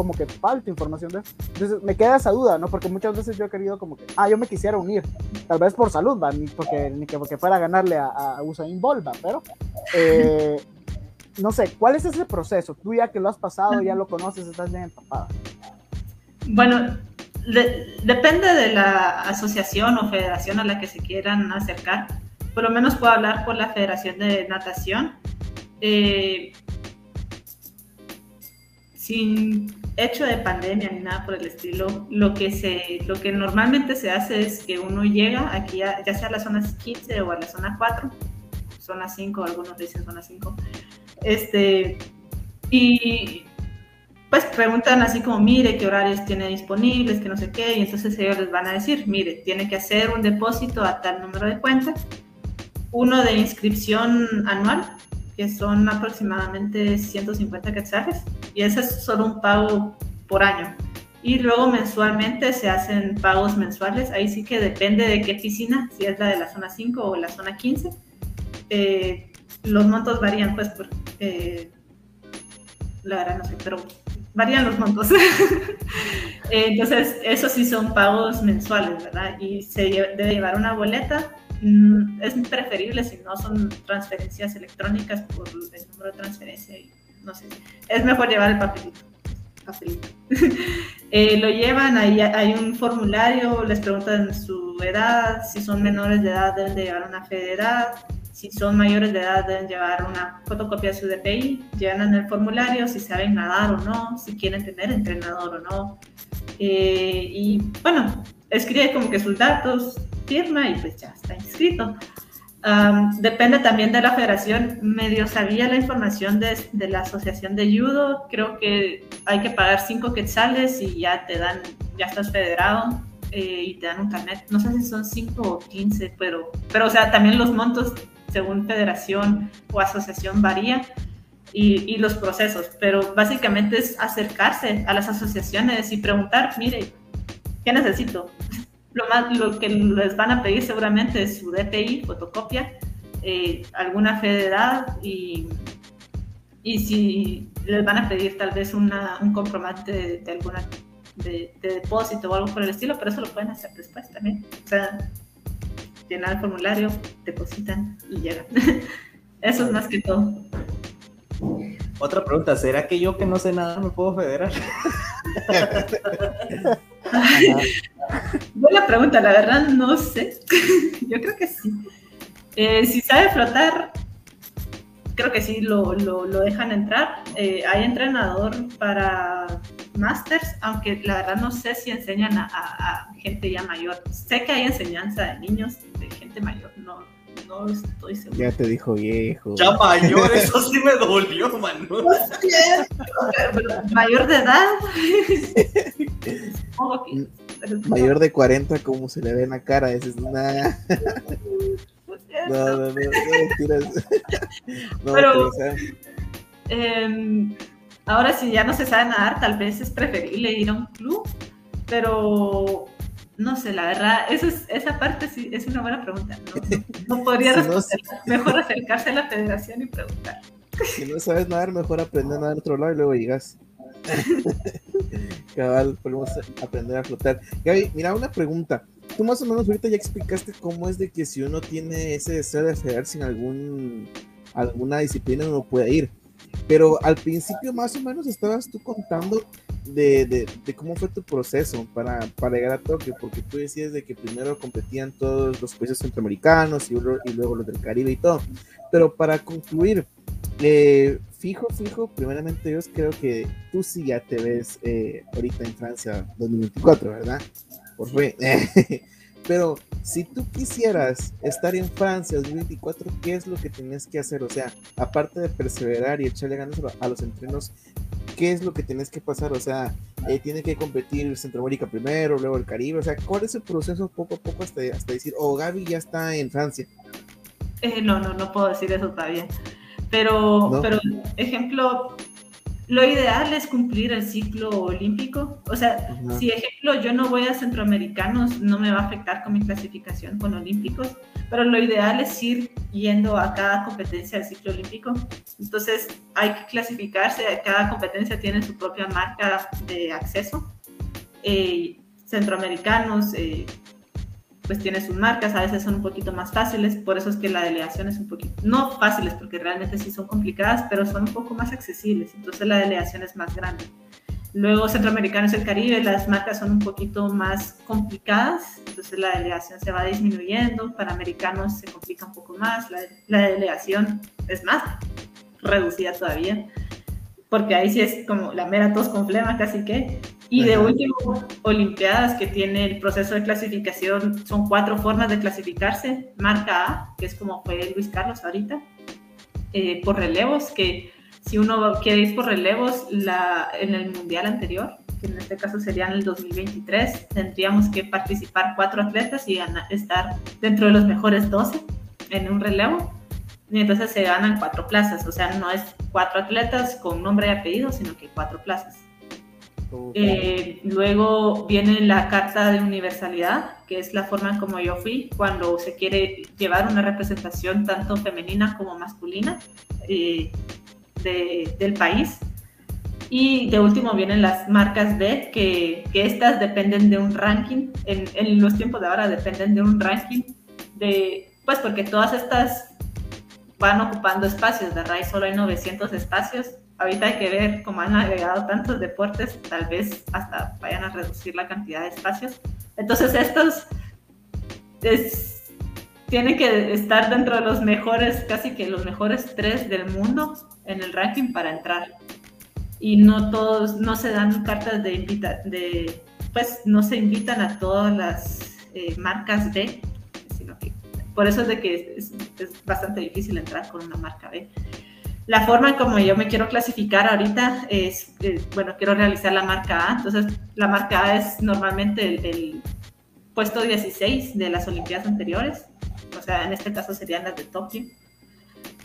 como que falta información de eso. Entonces me queda esa duda, ¿no? Porque muchas veces yo he querido como que, ah, yo me quisiera unir, tal vez por salud, ¿va? Ni, porque, ni que porque fuera a ganarle a, a Usain Bolt, Pero, eh, no sé, ¿cuál es ese proceso? Tú ya que lo has pasado, ya lo conoces, estás bien empapada. Bueno, depende de la asociación o federación a la que se quieran acercar. Por lo menos puedo hablar por la Federación de Natación. Eh, sin hecho de pandemia ni nada por el estilo, lo que, se, lo que normalmente se hace es que uno llega aquí, ya sea a la zona 15 o a la zona 4, zona 5, algunos dicen zona 5, este, y pues preguntan así como, mire, qué horarios tiene disponibles, que no sé qué, y entonces ellos les van a decir, mire, tiene que hacer un depósito a tal número de cuentas, uno de inscripción anual, que son aproximadamente 150 quetzales, y ese es solo un pago por año. Y luego mensualmente se hacen pagos mensuales, ahí sí que depende de qué oficina, si es la de la zona 5 o la zona 15 eh, los montos varían, pues, por, eh, la verdad no sé, pero varían los montos. Entonces, eso sí son pagos mensuales, ¿verdad? Y se debe llevar una boleta. Mm, es preferible si no son transferencias electrónicas por el número de transferencia y no sé. Es mejor llevar el papelito. papelito. eh, lo llevan, ahí hay un formulario, les preguntan su edad, si son menores de edad deben de llevar una fe de edad, si son mayores de edad deben llevar una fotocopia de su DPI, llenan el formulario si saben nadar o no, si quieren tener entrenador o no. Eh, y bueno, escribe como que sus datos, firma y pues ya está inscrito. depende también de la federación. Medio sabía la información de, de, la asociación de judo. Creo que hay que pagar 5 quetzales y ya te dan, ya estás federado eh, y te dan un carnet. No sé si son 5 o 15, pero, pero o sea, también los montos según federación o asociación varía. Y, y, los procesos, pero básicamente es acercarse a las asociaciones y preguntar, mire, ¿qué necesito? Lo, más, lo que les van a pedir seguramente es su DPI, fotocopia, eh, alguna fe de edad y, y si les van a pedir tal vez una, un comprobante de, alguna de, de, depósito o algo por el estilo, pero eso lo pueden hacer después también. O sea, llenar el formulario, depositan y llegan. Eso es más que todo. Otra pregunta, ¿será que yo que no sé nada me puedo federar? Buena pregunta, la verdad no sé. yo creo que sí. Eh, si sabe flotar, creo que sí lo, lo, dejan entrar. Eh, hay entrenador para masters, aunque la verdad no sé si enseñan a, a, gente ya mayor. Sé que hay enseñanza de niños, de gente mayor, no, no estoy seguro. Ya te dijo viejo. Ya mayor, eso sí me dolió, mano. mayor de edad. mayor de 40, como se le ve en la cara, esa es una... No, no, no, no, pero, eh, ahora si ya no se sabe nadar, tal vez es preferible ir a un club, pero no sé, la verdad, eso es, esa parte sí es una buena pregunta. No, no, podría responder. Mejor acercarse a la federación y preguntar. Si no sabes nadar, mejor aprender a nadar otro lado y luego llegas. Cabal, podemos aprender a flotar. Gaby, mira, una pregunta. Tú más o menos ahorita ya explicaste cómo es de que si uno tiene ese deseo de federarse en algún, alguna disciplina uno puede ir. Pero al principio más o menos estabas tú contando de, de, de, cómo fue tu proceso para, para, llegar a Tokio, porque tú decías de que primero competían todos los países centroamericanos y, y luego los del Caribe y todo. Pero para concluir, eh, fijo, fijo, primeramente yo creo que tú sí ya te ves eh, ahorita en Francia 2024, ¿verdad? Por fe. Pero si tú quisieras estar en Francia 2024, ¿qué es lo que tienes que hacer? O sea, aparte de perseverar y echarle ganas a los entrenos, ¿qué es lo que tienes que pasar? O sea, eh, tiene que competir Centroamérica primero, luego el Caribe. O sea, ¿cuál es el proceso poco a poco hasta, hasta decir, oh, Gaby ya está en Francia? Eh, no, no, no puedo decir eso todavía. Pero, pero ejemplo, lo ideal es cumplir el ciclo olímpico. O sea, si ejemplo yo no voy a centroamericanos, no me va a afectar con mi clasificación con olímpicos, pero lo ideal es ir yendo a cada competencia del ciclo olímpico. Entonces hay que clasificarse, cada competencia tiene su propia marca de acceso. Eh, centroamericanos, eh, pues tiene sus marcas, a veces son un poquito más fáciles, por eso es que la delegación es un poquito, no fáciles porque realmente sí son complicadas, pero son un poco más accesibles, entonces la delegación es más grande. Luego Centroamericanos el Caribe, las marcas son un poquito más complicadas, entonces la delegación se va disminuyendo, para americanos se complica un poco más, la, la delegación es más reducida todavía, porque ahí sí es como la mera tos con flema casi que, y de último, Olimpiadas, que tiene el proceso de clasificación, son cuatro formas de clasificarse. Marca A, que es como fue Luis Carlos ahorita, eh, por relevos, que si uno quiere ir por relevos, la, en el mundial anterior, que en este caso sería en el 2023, tendríamos que participar cuatro atletas y estar dentro de los mejores 12 en un relevo. Entonces se ganan cuatro plazas, o sea, no es cuatro atletas con nombre y apellido, sino que cuatro plazas. Eh, luego viene la carta de universalidad, que es la forma en como yo fui cuando se quiere llevar una representación tanto femenina como masculina eh, del país. Y de último vienen las marcas B, que, que estas dependen de un ranking, en, en, los tiempos de ahora dependen de un ranking, de, pues porque todas estas van ocupando espacios, de raíz solo hay 900 espacios ahorita hay que ver cómo han agregado tantos deportes, tal vez hasta vayan a reducir la cantidad de espacios. Entonces estos tienen que estar dentro de los mejores, casi que los mejores tres del mundo en el ranking para entrar. Y no todos, no se dan cartas de invita, de, pues no se invitan a todas las eh, marcas B, por eso es de que es, bastante difícil entrar con una marca B. La forma como yo me quiero clasificar ahorita es, eh, bueno, quiero realizar la marca A. Entonces, la marca A es normalmente el, puesto 16 de las Olimpiadas anteriores. O sea, en este caso serían las de Tokio.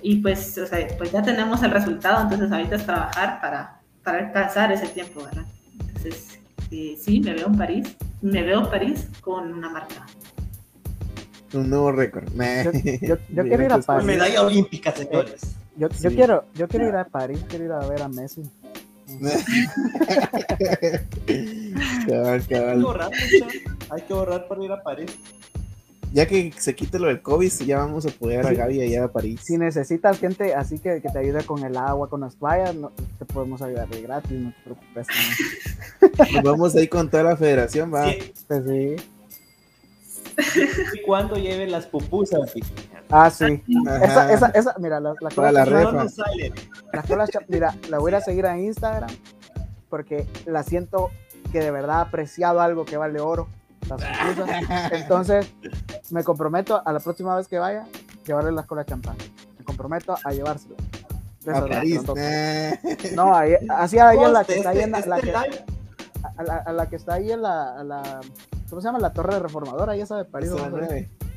Y pues, o sea, pues ya tenemos el resultado, entonces ahorita es trabajar para, para alcanzar ese tiempo, ¿verdad? Entonces, eh, sí, me veo en París. Me veo en París con una marca. Un nuevo récord. Yo, quiero ir a París. Medalla olímpica, señores. Yo, yo, quiero, yo quiero ir a París, quiero ir a ver a Messi. Hay que borrar, hay que borrar para ir a París. Ya que se quite lo del COVID, ya vamos a poder a Gaby allá a París. Si necesitas gente así que, que te ayude con el agua, con las playas, no, te podemos ayudar de gratis, no te preocupes. Nos vamos ahí con toda la federación, va. Pues sí. Y cuando lleven las pupusas. Ah, sí. Esa, esa, esa, mira, la, la cola la refa. La cola, mira, la voy a seguir a Instagram porque la siento que de verdad ha apreciado algo que vale oro. Las pupusas. Entonces, me comprometo a la próxima vez que vaya, llevarle la cola champán. Me comprometo a llevárselo. A París, no, ahí, así a ella la que está ahí en la, a, la, a la que está ahí en la, la ¿cómo se llama? La Torre Reformadora, ya sabe, París.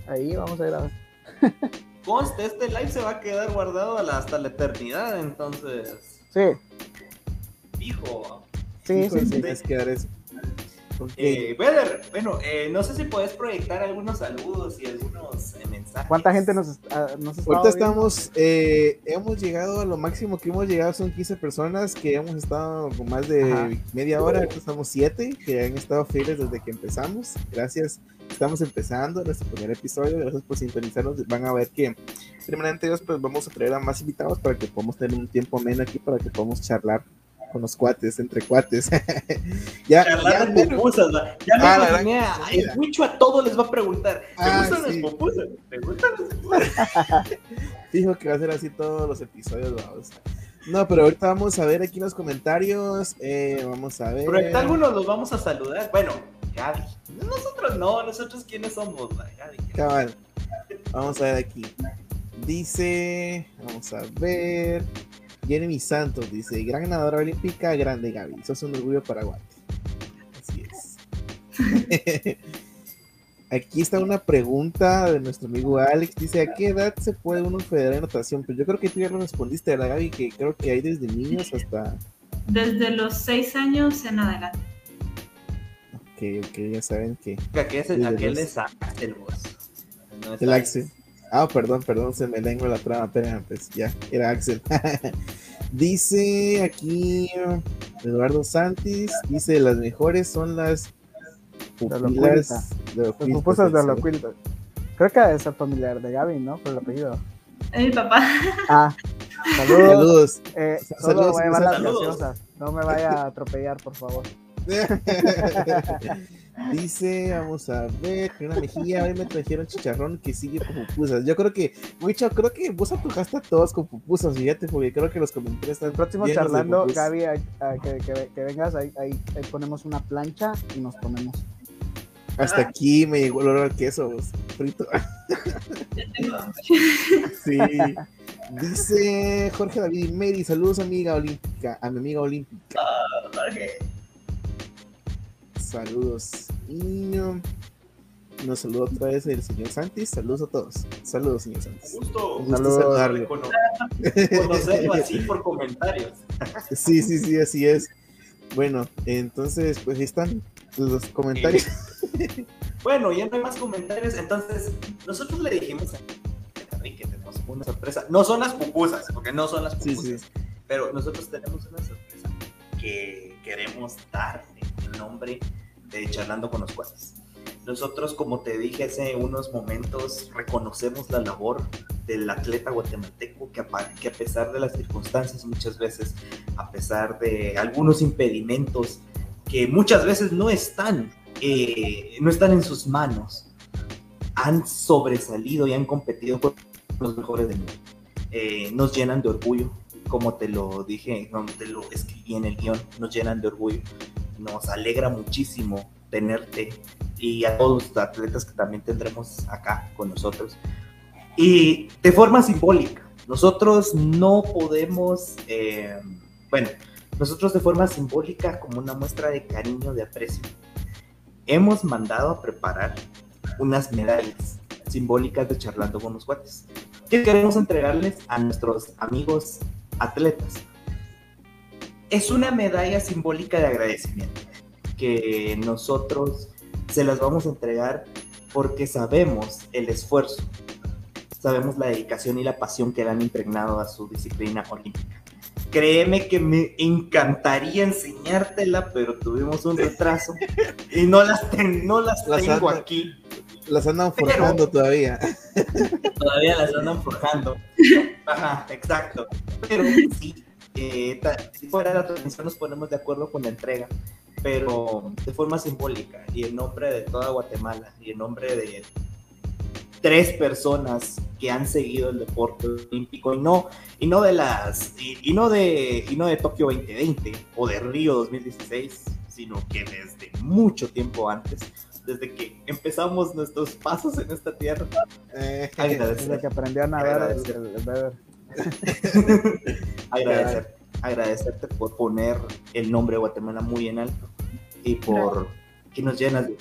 Ahí vamos a ir a ver. Conste, este live se va a quedar guardado hasta la eternidad, entonces. Sí. Fijo. Sí, sí, sí. Es quedar eso. Eh, bueno, eh, no sé si puedes proyectar algunos saludos y algunos eh, mensajes. ¿Cuánta gente nos, uh, nos está Ahorita estamos, eh, hemos llegado a lo máximo que hemos llegado, son 15 personas que hemos estado con más de media hora, estamos 7 que han estado fieles desde que empezamos. Gracias, estamos empezando nuestro primer episodio, gracias por sintonizarnos. Van a ver que primeramente pues vamos a traer a más invitados para que podamos tener un tiempo menos aquí, para que podamos charlar con los cuates, entre cuates. ya, ya, de pupusas, ya me ah, imaginé a, el a todos les va a preguntar, ¿te ah, gustan sí. las pupusas? ¿Te gustan las pupusas? Dijo que va a ser así todos los episodios, vamos. No, pero ahorita vamos a ver aquí los comentarios, eh, vamos a ver. Pero algunos los vamos a saludar, bueno, Gaby, nosotros no, nosotros quiénes somos, Gaby. Cabal, vamos a ver aquí. Dice, vamos a ver. Jeremy Santos dice, gran ganadora olímpica, grande Gaby. Eso es un orgullo para Guate. Así es. Aquí está una pregunta de nuestro amigo Alex. Dice, ¿a qué edad se puede uno federar en natación? Pues yo creo que tú ya lo respondiste, la Gaby? Que creo que hay desde niños hasta... Desde los seis años en adelante. Ok, ok, ya saben que... Aquel es, aquel es el voz. No el Axel. Ah, perdón, perdón, se me lengua la trama, pero antes, ya, era Axel. dice aquí Eduardo Santis, dice, las mejores son las pupilas de Las pupusas de Loquilta. Creo que es el familiar de Gaby, ¿no? Por el apellido. Es mi papá. Ah, saludos. Saludos. Eh, solo voy a llevar las gaseosas. No me vaya a atropellar, por favor. Dice, vamos a ver, una mejilla, hoy me trajeron chicharrón que sigue con pupusas. Yo creo que, mucho, creo que vos atujaste a todos con pupusas, fíjate, porque creo que los comentarios están. El próximo charlando, Gaby, que, que, vengas, ahí, ahí, ponemos una plancha y nos ponemos. Hasta aquí me llegó el olor al queso, frito. sí. Dice Jorge David Mary, saludos amiga olímpica, a mi amiga olímpica. Ah, Jorge. Saludos. Y nos saluda otra vez el señor Santis. Saludos a todos. Saludos, señor Santis. Gusto, gusto saludarlo. Conocerlo así por comentarios. sí, sí, sí, así es. Bueno, entonces, pues están los comentarios. bueno, ya no hay más comentarios. Entonces, nosotros le dijimos a que tenemos una sorpresa. No son las pupusas, porque no son las pupusas. Pero nosotros tenemos una sorpresa que queremos dar en nombre de Charlando con los Cuates. Nosotros, como te dije hace unos momentos, reconocemos la labor del atleta guatemalteco que que a pesar de las circunstancias muchas veces, a pesar de algunos impedimentos que muchas veces no están, eh, no están en sus manos, han sobresalido y han competido con los mejores del mundo. Eh, nos llenan de orgullo, como te lo dije, como te lo escribí en el guion, nos llenan de orgullo. Nos alegra muchísimo tenerte y a todos los atletas que también tendremos acá con nosotros. Y de forma simbólica, nosotros no podemos, eh, bueno, nosotros de forma simbólica, como una muestra de cariño, de aprecio, hemos mandado a preparar unas medallas simbólicas de charlando con los que queremos entregarles a nuestros amigos atletas. Es una medalla simbólica de agradecimiento que nosotros se las vamos a entregar porque sabemos el esfuerzo, sabemos la dedicación y la pasión que le han impregnado a su disciplina olímpica. Créeme que me encantaría enseñártela, pero tuvimos un retraso y no las, no las, tengo aquí. Las andan forjando todavía. Todavía las andan forjando. Ajá, exacto. Pero sí, eh, si fuera la transmisión nos ponemos de acuerdo con la entrega, pero de forma simbólica y en nombre de toda Guatemala y en nombre de tres personas que han seguido el deporte olímpico y no y no de las y, no de y no de Tokio 2020 o de Río 2016 sino que desde mucho tiempo antes desde que empezamos nuestros pasos en esta tierra. Eh, desde que aprendió a nadar. Agradecer. agradecerte por poner el nombre de Guatemala muy en alto y por que nos llenas de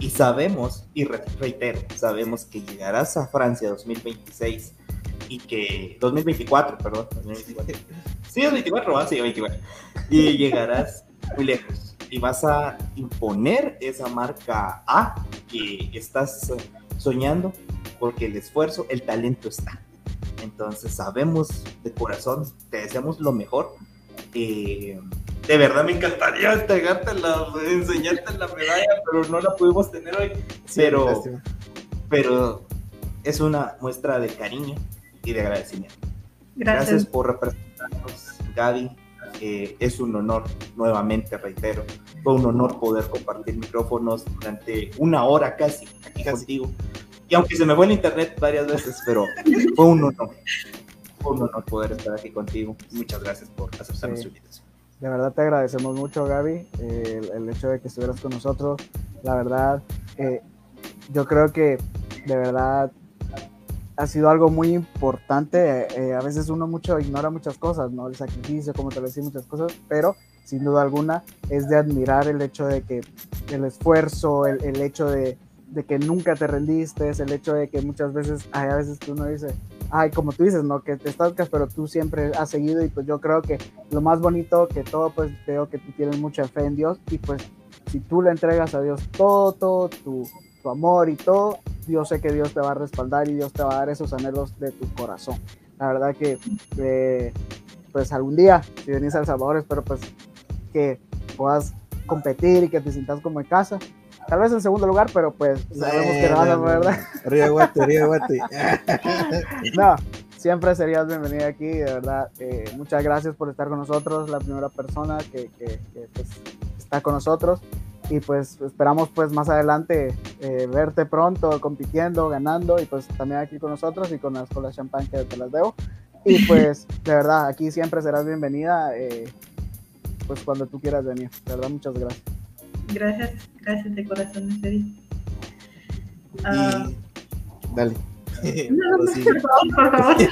y sabemos, y reitero, sabemos que llegarás a Francia 2026 y que 2024, perdón, 2024. Sí, 2024, sí, 24. Y llegarás muy lejos y vas a imponer esa marca A que estás soñando porque el esfuerzo, el talento está. Entonces sabemos de corazón, te deseamos lo mejor. Eh, de verdad me encantaría entregarte la, enseñarte la medalla, pero no la pudimos tener hoy. pero, pero es una muestra de cariño y de agradecimiento. Gracias, Gracias por representarnos, Gaby, es un honor, nuevamente reitero, fue un honor poder compartir micrófonos durante una hora casi aquí contigo. Y aunque se me fue el internet varias veces, pero fue un honor. Fue un honor poder estar aquí contigo. Muchas gracias por aceptar nuestra invitación. De verdad te agradecemos mucho, Gaby, el, hecho de que estuvieras con nosotros. La verdad, eh, yo creo que de verdad ha sido algo muy importante. Eh, a veces uno mucho ignora muchas cosas, ¿no? El sacrificio, como te lo decía, muchas cosas, pero sin duda alguna es de admirar el hecho de que el esfuerzo, el, el hecho de, de, que nunca te rendiste, el hecho de que muchas veces, hay a veces que uno dice, ay, como tú dices, ¿no? Que te estancas, pero tú siempre has seguido y pues yo creo que lo más bonito que todo, pues veo que tú tienes mucha fe en Dios y pues si tú le entregas a Dios todo, todo tu, tu amor y todo, yo sé que Dios te va a respaldar y Dios te va a dar esos anhelos de tu corazón. La verdad que, eh, pues algún día, si venís a El Salvador, espero pues que puedas competir y que te sientas como en casa. Tal vez en segundo lugar, pero pues sabemos que no a ¿verdad? Río Guate, Río Guate. no, siempre serías bienvenida aquí, de verdad. Eh, muchas gracias por estar con nosotros, la primera persona que, que, que pues, está con nosotros y pues esperamos pues más adelante eh, verte pronto compitiendo, ganando y pues también aquí con nosotros y con las colas champán que te las debo. Y pues de verdad, aquí siempre serás bienvenida eh, pues cuando tú quieras venir. De verdad, muchas gracias. Gracias, gracias de corazón, en serio. Dale. No, por favor.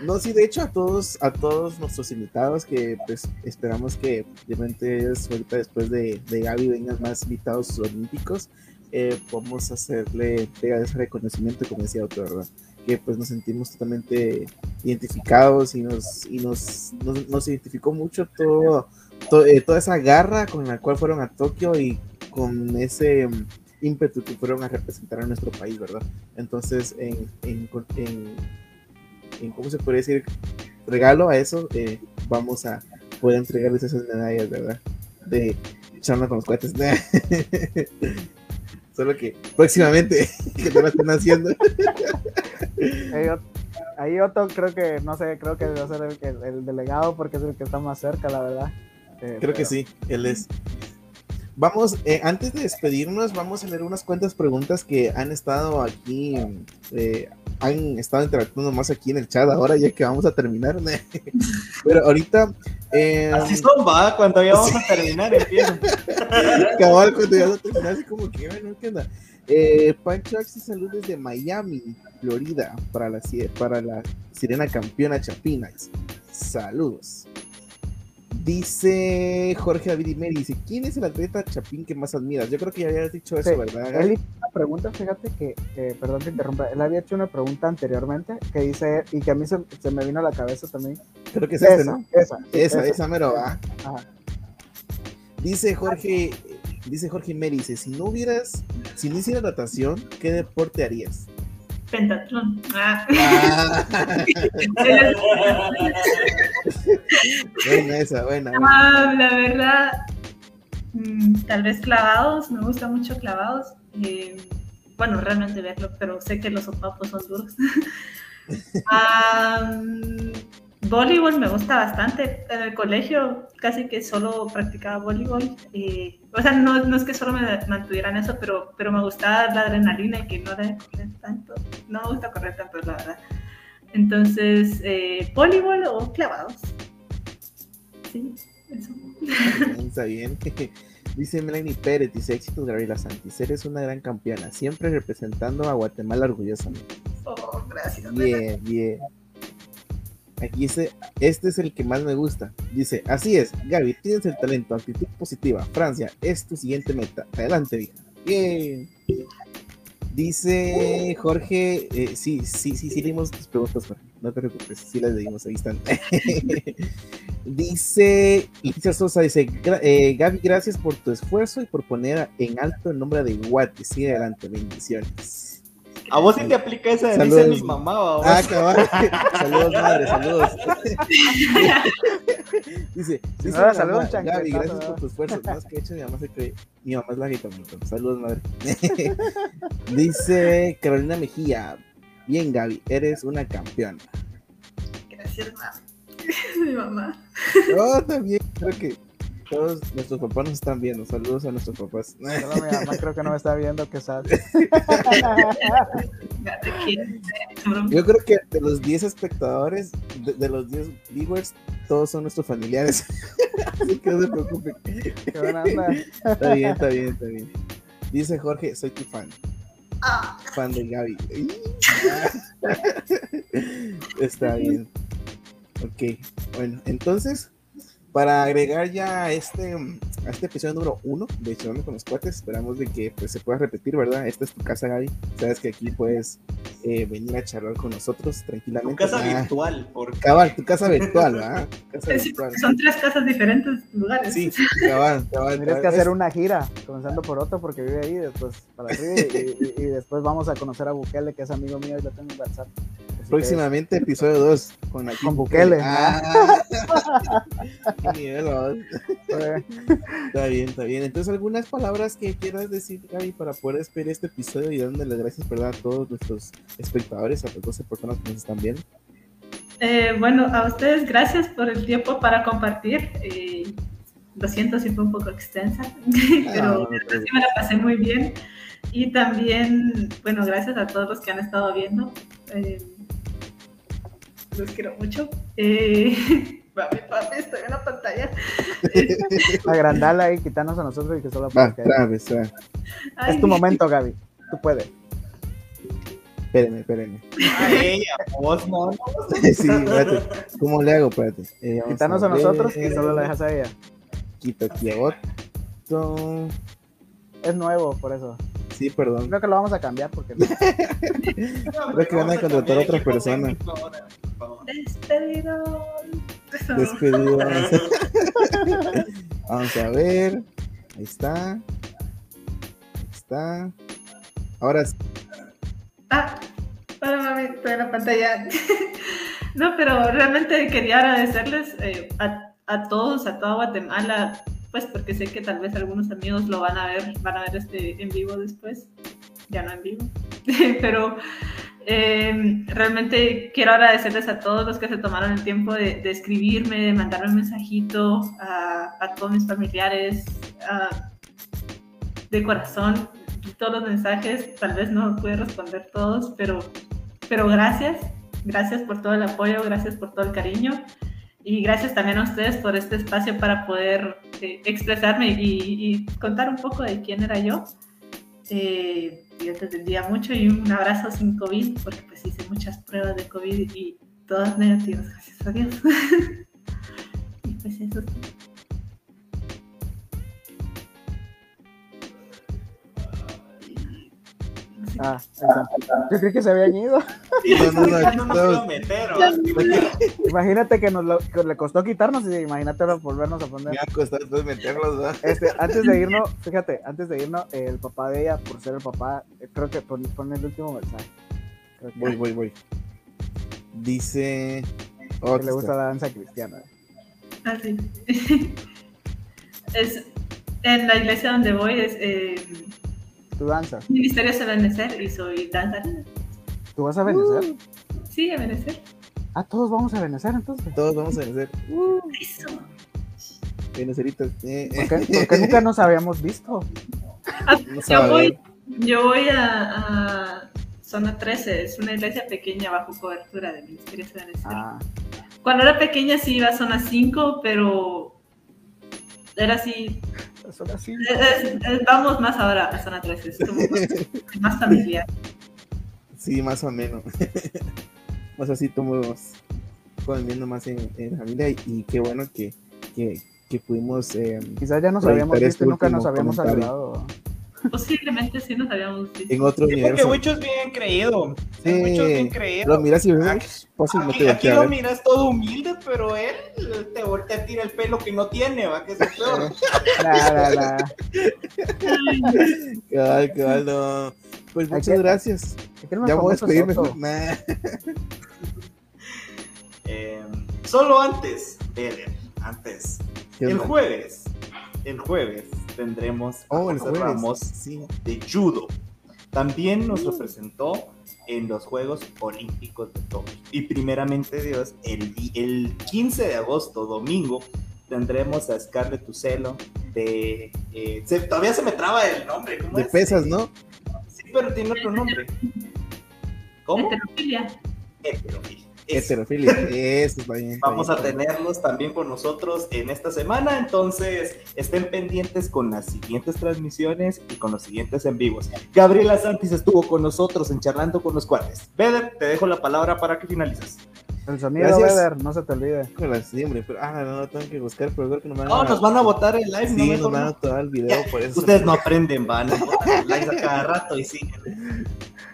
No, sí, de hecho a todos, a todos nuestros invitados que pues esperamos que de ahorita después de, de Gaby vengan más invitados olímpicos, eh, podemos hacerle ese reconocimiento como decía otro, ¿verdad? Que pues nos sentimos totalmente identificados y nos, y nos, nos, identificó mucho todo, eh, toda esa garra con la cual fueron a Tokio y con ese mm, ímpetu que fueron a representar a nuestro país, ¿verdad? Entonces, en, ¿cómo se puede decir? Regalo a eso, eh, vamos a poder entregarles esas medallas, ¿verdad? De echarnos con los cohetes. Solo que próximamente, que no lo estén haciendo. Ahí otro creo que, no sé, creo que debe ser el, delegado porque es el que está más cerca, la verdad. Eh, creo que sí, él es. Vamos, eh, antes de despedirnos, vamos a leer unas cuantas preguntas que han estado aquí, eh, han estado interactuando más aquí en el chat ahora, ya que vamos a terminar. Pero ahorita. así son, va, cuando ya vamos a terminar, empieza. Cabal, cuando ya vamos a terminar, así como que, bueno, ¿qué onda? Eh, Pancho Axi, saludos desde Miami, Florida, para la, para la sirena campeona Chapinas. Saludos. Dice Jorge David Meri, dice, ¿quién es el atleta Chapín que más admiras? Yo creo que ya habías dicho eso, ¿verdad? Él hizo una pregunta, fíjate que, perdón te interrumpa, él había hecho una pregunta anteriormente que dice, y que a mí se, me vino a la cabeza también. Creo que es esa, ¿no? Esa, esa, esa, mero va. Dice Jorge Dice Jorge Meri, dice, si no hubieras, si no hicieras natación, ¿qué deporte harías? Pentatlón. Ah. buena esa, buena. Ah, la verdad, mm, tal vez clavados, me gusta mucho clavados. Eh, bueno, realmente verlo, pero sé que los sopapos son duros. ah, Voleibol me gusta bastante. En el colegio casi que solo practicaba voleibol. Eh, o sea, no, no, es que solo me mantuvieran eso, pero, pero me gustaba la adrenalina y que no correr tanto. No me gusta correr tanto, la verdad. Entonces, eh, voleibol o clavados. Sí, eso. Está bien. Dice Melanie Pérez, dice éxitos Gabriela Santis, eres una gran campeona, siempre representando a Guatemala orgullosamente. Oh, gracias. Bien, bien. Aquí dice, este es el que más me gusta. Dice, así es, Gaby, tienes el talento, actitud positiva. Francia, es tu siguiente meta. Adelante, vieja. Bien. Dice Jorge, eh, sí, sí, sí, sí, leímos tus preguntas, No te preocupes, sí las leímos ahí están. dice Leticia Sosa, dice, eh, Gaby, gracias por tu esfuerzo y por poner en alto el nombre de Guati. Sigue adelante, bendiciones. A vos sí te aplica esa de dice mi mamá, Ah, cabrón. saludos, madre, saludos. dice, dice Ahora, saludos, Gaby, gracias por tu esfuerzo. Más que hecho, mi mamá se cree. Mi mamá es la guita, Saludos, madre. dice Carolina Mejía. Bien, Gaby, eres una campeona. Gracias, mamá. mi mamá. Oh, también, creo que todos nuestros papás nos están viendo. Saludos a nuestros papás. mi mamá creo que no me está viendo, que sabe. Yo creo que de los 10 espectadores, de, los 10 viewers, todos son nuestros familiares. Así que no se preocupen. Está bien, está bien, está bien. Dice Jorge, soy tu fan. Ah. Fan de Gaby. está bien. Ok, bueno, entonces para agregar ya a este, a este episodio número uno de Chilando con los Cuates, esperamos de que pues, se pueda repetir, ¿verdad? Esta es tu casa, Gaby. Sabes que aquí puedes eh, venir a charlar con nosotros tranquilamente. Tu casa virtual, por cabal, tu casa virtual, ¿verdad? Son tres casas diferentes lugares. Sí, cabal, cabal. Tienes que hacer una gira, comenzando por otro porque vive ahí, después para arriba y, después vamos a conocer a Bukele, que es amigo mío y lo tengo en WhatsApp. Próximamente episodio 2 con, con Bukele. Ah. está bien, está bien. Entonces, algunas palabras que quieras decir, Gaby, para poder despedir este episodio y dándole las gracias ¿verdad? a todos nuestros espectadores, a las 12 personas que nos están viendo. Eh, bueno, a ustedes gracias por el tiempo para compartir. Eh, lo siento si fue un poco extensa, pero sí me la pasé muy bien. Y también, bueno, gracias a todos los que han estado viendo. Eh, los quiero mucho. Eh, papi, papi, estoy en la pantalla. Agrandala y quitarnos a nosotros y que solo para Es tu momento, Gaby. Tú puedes. Espérenme, espérenme. Ay, vos no, Sí, espérate. ¿Cómo le hago? Espérate. Eh, Quitarnos a, nosotros y solo la dejas a ella. Quito aquí a otro. Es nuevo, por eso. Sí, perdón. Creo que lo vamos a cambiar porque. Creo que van a contratar a otra persona. Despedido. Despedido. Vamos a ver. Ahí está. Ahí está. Ahora sí. Ah, hola mami, estoy en la pantalla. no, pero realmente quería agradecerles eh, a, a, todos, a toda Guatemala, pues porque sé que tal vez algunos amigos lo van a ver, van a ver este en vivo después, ya no en vivo, pero eh, realmente quiero agradecerles a todos los que se tomaron el tiempo de, escribirme, de mandarme un mensajito, a, a todos mis familiares, de corazón, todos los mensajes, tal vez no pude responder todos, pero, pero gracias, gracias por todo el apoyo, gracias por todo el cariño y gracias también a ustedes por este espacio para poder eh, expresarme y, contar un poco de quién era yo. Eh, yo te entendía mucho y un abrazo sin COVID, porque pues hice muchas pruebas de COVID y todas negativas, gracias a Dios. y pues eso. Ah, yo creí que se habían ido. No, no, no, no, no meter, imagínate que nos lo, que le costó quitarnos y imagínate volvernos a poner. Me ha costado meterlos, ¿no? Este, antes de irnos, fíjate, antes de irnos, el papá de ella, por ser el papá, creo que pone, pone el último mensaje. Que voy, voy, voy. Dice. Oh, que le gusta la danza cristiana. Ah, sí. es, en la iglesia donde voy es. Eh, ¿Tú danzas? Ministerio es a Benecer y soy danzarina. ¿Tú vas a Benecer? Uh, sí, a Benecer. Ah, todos vamos a Benecer entonces. Todos vamos a Benecer. Uh, Eso. Eh, ¿Por, qué, ¿Por qué nunca nos habíamos visto? Ah, yo, voy, yo voy a, a, Zona 13, es una iglesia pequeña bajo cobertura del Ministerio de. Ah. Cuando era pequeña sí iba a Zona 5, pero era así zona 5. vamos más ahora a zona 3, es como más, más familiar. Sí, más o menos. más así estamos conviviendo más en, en, familia y, y, qué bueno que, que, que pudimos. Eh, Quizás ya nos habíamos visto y nunca nos habíamos saludado. Posiblemente sí nos habíamos visto. En otro sí, universo. Porque Wicho es bien creído. Sí, Wicho es bien creído. Lo miras y ves. Aquí, aquí, aquí lo miras todo humilde, pero él te voltea a tirar el pelo que no tiene, va, que es el peor. nah, nah, nah. Cabal, cabal, no. Pues muchas qué, gracias. Ya voy a despedirme. Nah. eh, solo antes, Eder, antes. El jueves, el jueves tendremos oh, el jueves. Ramos sí. de judo. También nos lo presentó en los Juegos Olímpicos de Tokio. Y primeramente Dios, el, el 15 de agosto, domingo, tendremos a Scarlett Tucelo de... Eh, se, todavía se me traba el nombre. ¿cómo de es? pesas, ¿no? Sí, pero tiene otro nombre. ¿Cómo? Heterofilia. Heterofilia. Heterofilia, eso está bien. Está Vamos bien. a tenerlos también con nosotros en esta semana, entonces estén pendientes con las siguientes transmisiones y con los siguientes en vivos. Gabriela Santis estuvo con nosotros en Charlando con los Cuates. Beder, te dejo la palabra para que finalices. El sonido, Gracias. Beder, no se te olvide. Con siempre, pero ah, no, no, tengo que buscar, pero creo que no me van No, nos van a votar el live, Sí, no nos van a no. todo el video, por eso. Ustedes no aprenden, van a votar el live a cada rato y siguen.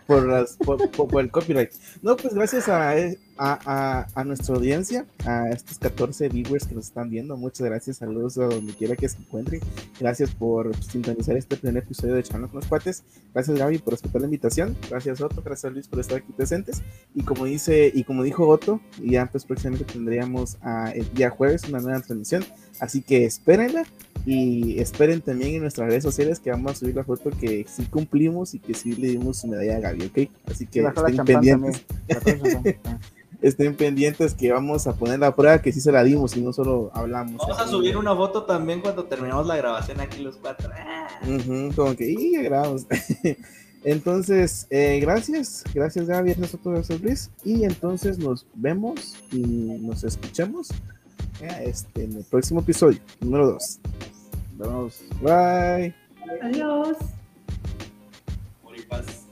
por, las, por, por, por, el copyright. No, pues gracias a, a, a, a, nuestra audiencia, a estos 14 viewers que nos están viendo. Muchas gracias, saludos a donde quiera que se encuentren. Gracias por sintonizar este primer episodio de Charlando con los Cuates. Gracias Gaby por aceptar la invitación. Gracias Otto, gracias Luis por estar aquí presentes. Y como dice, y como dijo Otto, ya pues próximamente tendríamos a, el día jueves una nueva transmisión. Así que espérenla y esperen también en nuestras redes sociales que vamos a subir la foto que sí cumplimos y que sí le dimos su medalla a Gaby, ¿ok? Así que estén pendientes. estén pendientes que vamos a poner la prueba que sí se la dimos y no solo hablamos. Vamos a subir una foto también cuando terminemos la grabación aquí los cuatro. Uh -huh, como que, y ya grabamos. Entonces, eh, gracias, gracias Gaby, gracias a todos, Luis. Y entonces nos vemos y nos escuchamos este, en el próximo episodio, número 2. Nos. Bye. Adiós. Por y.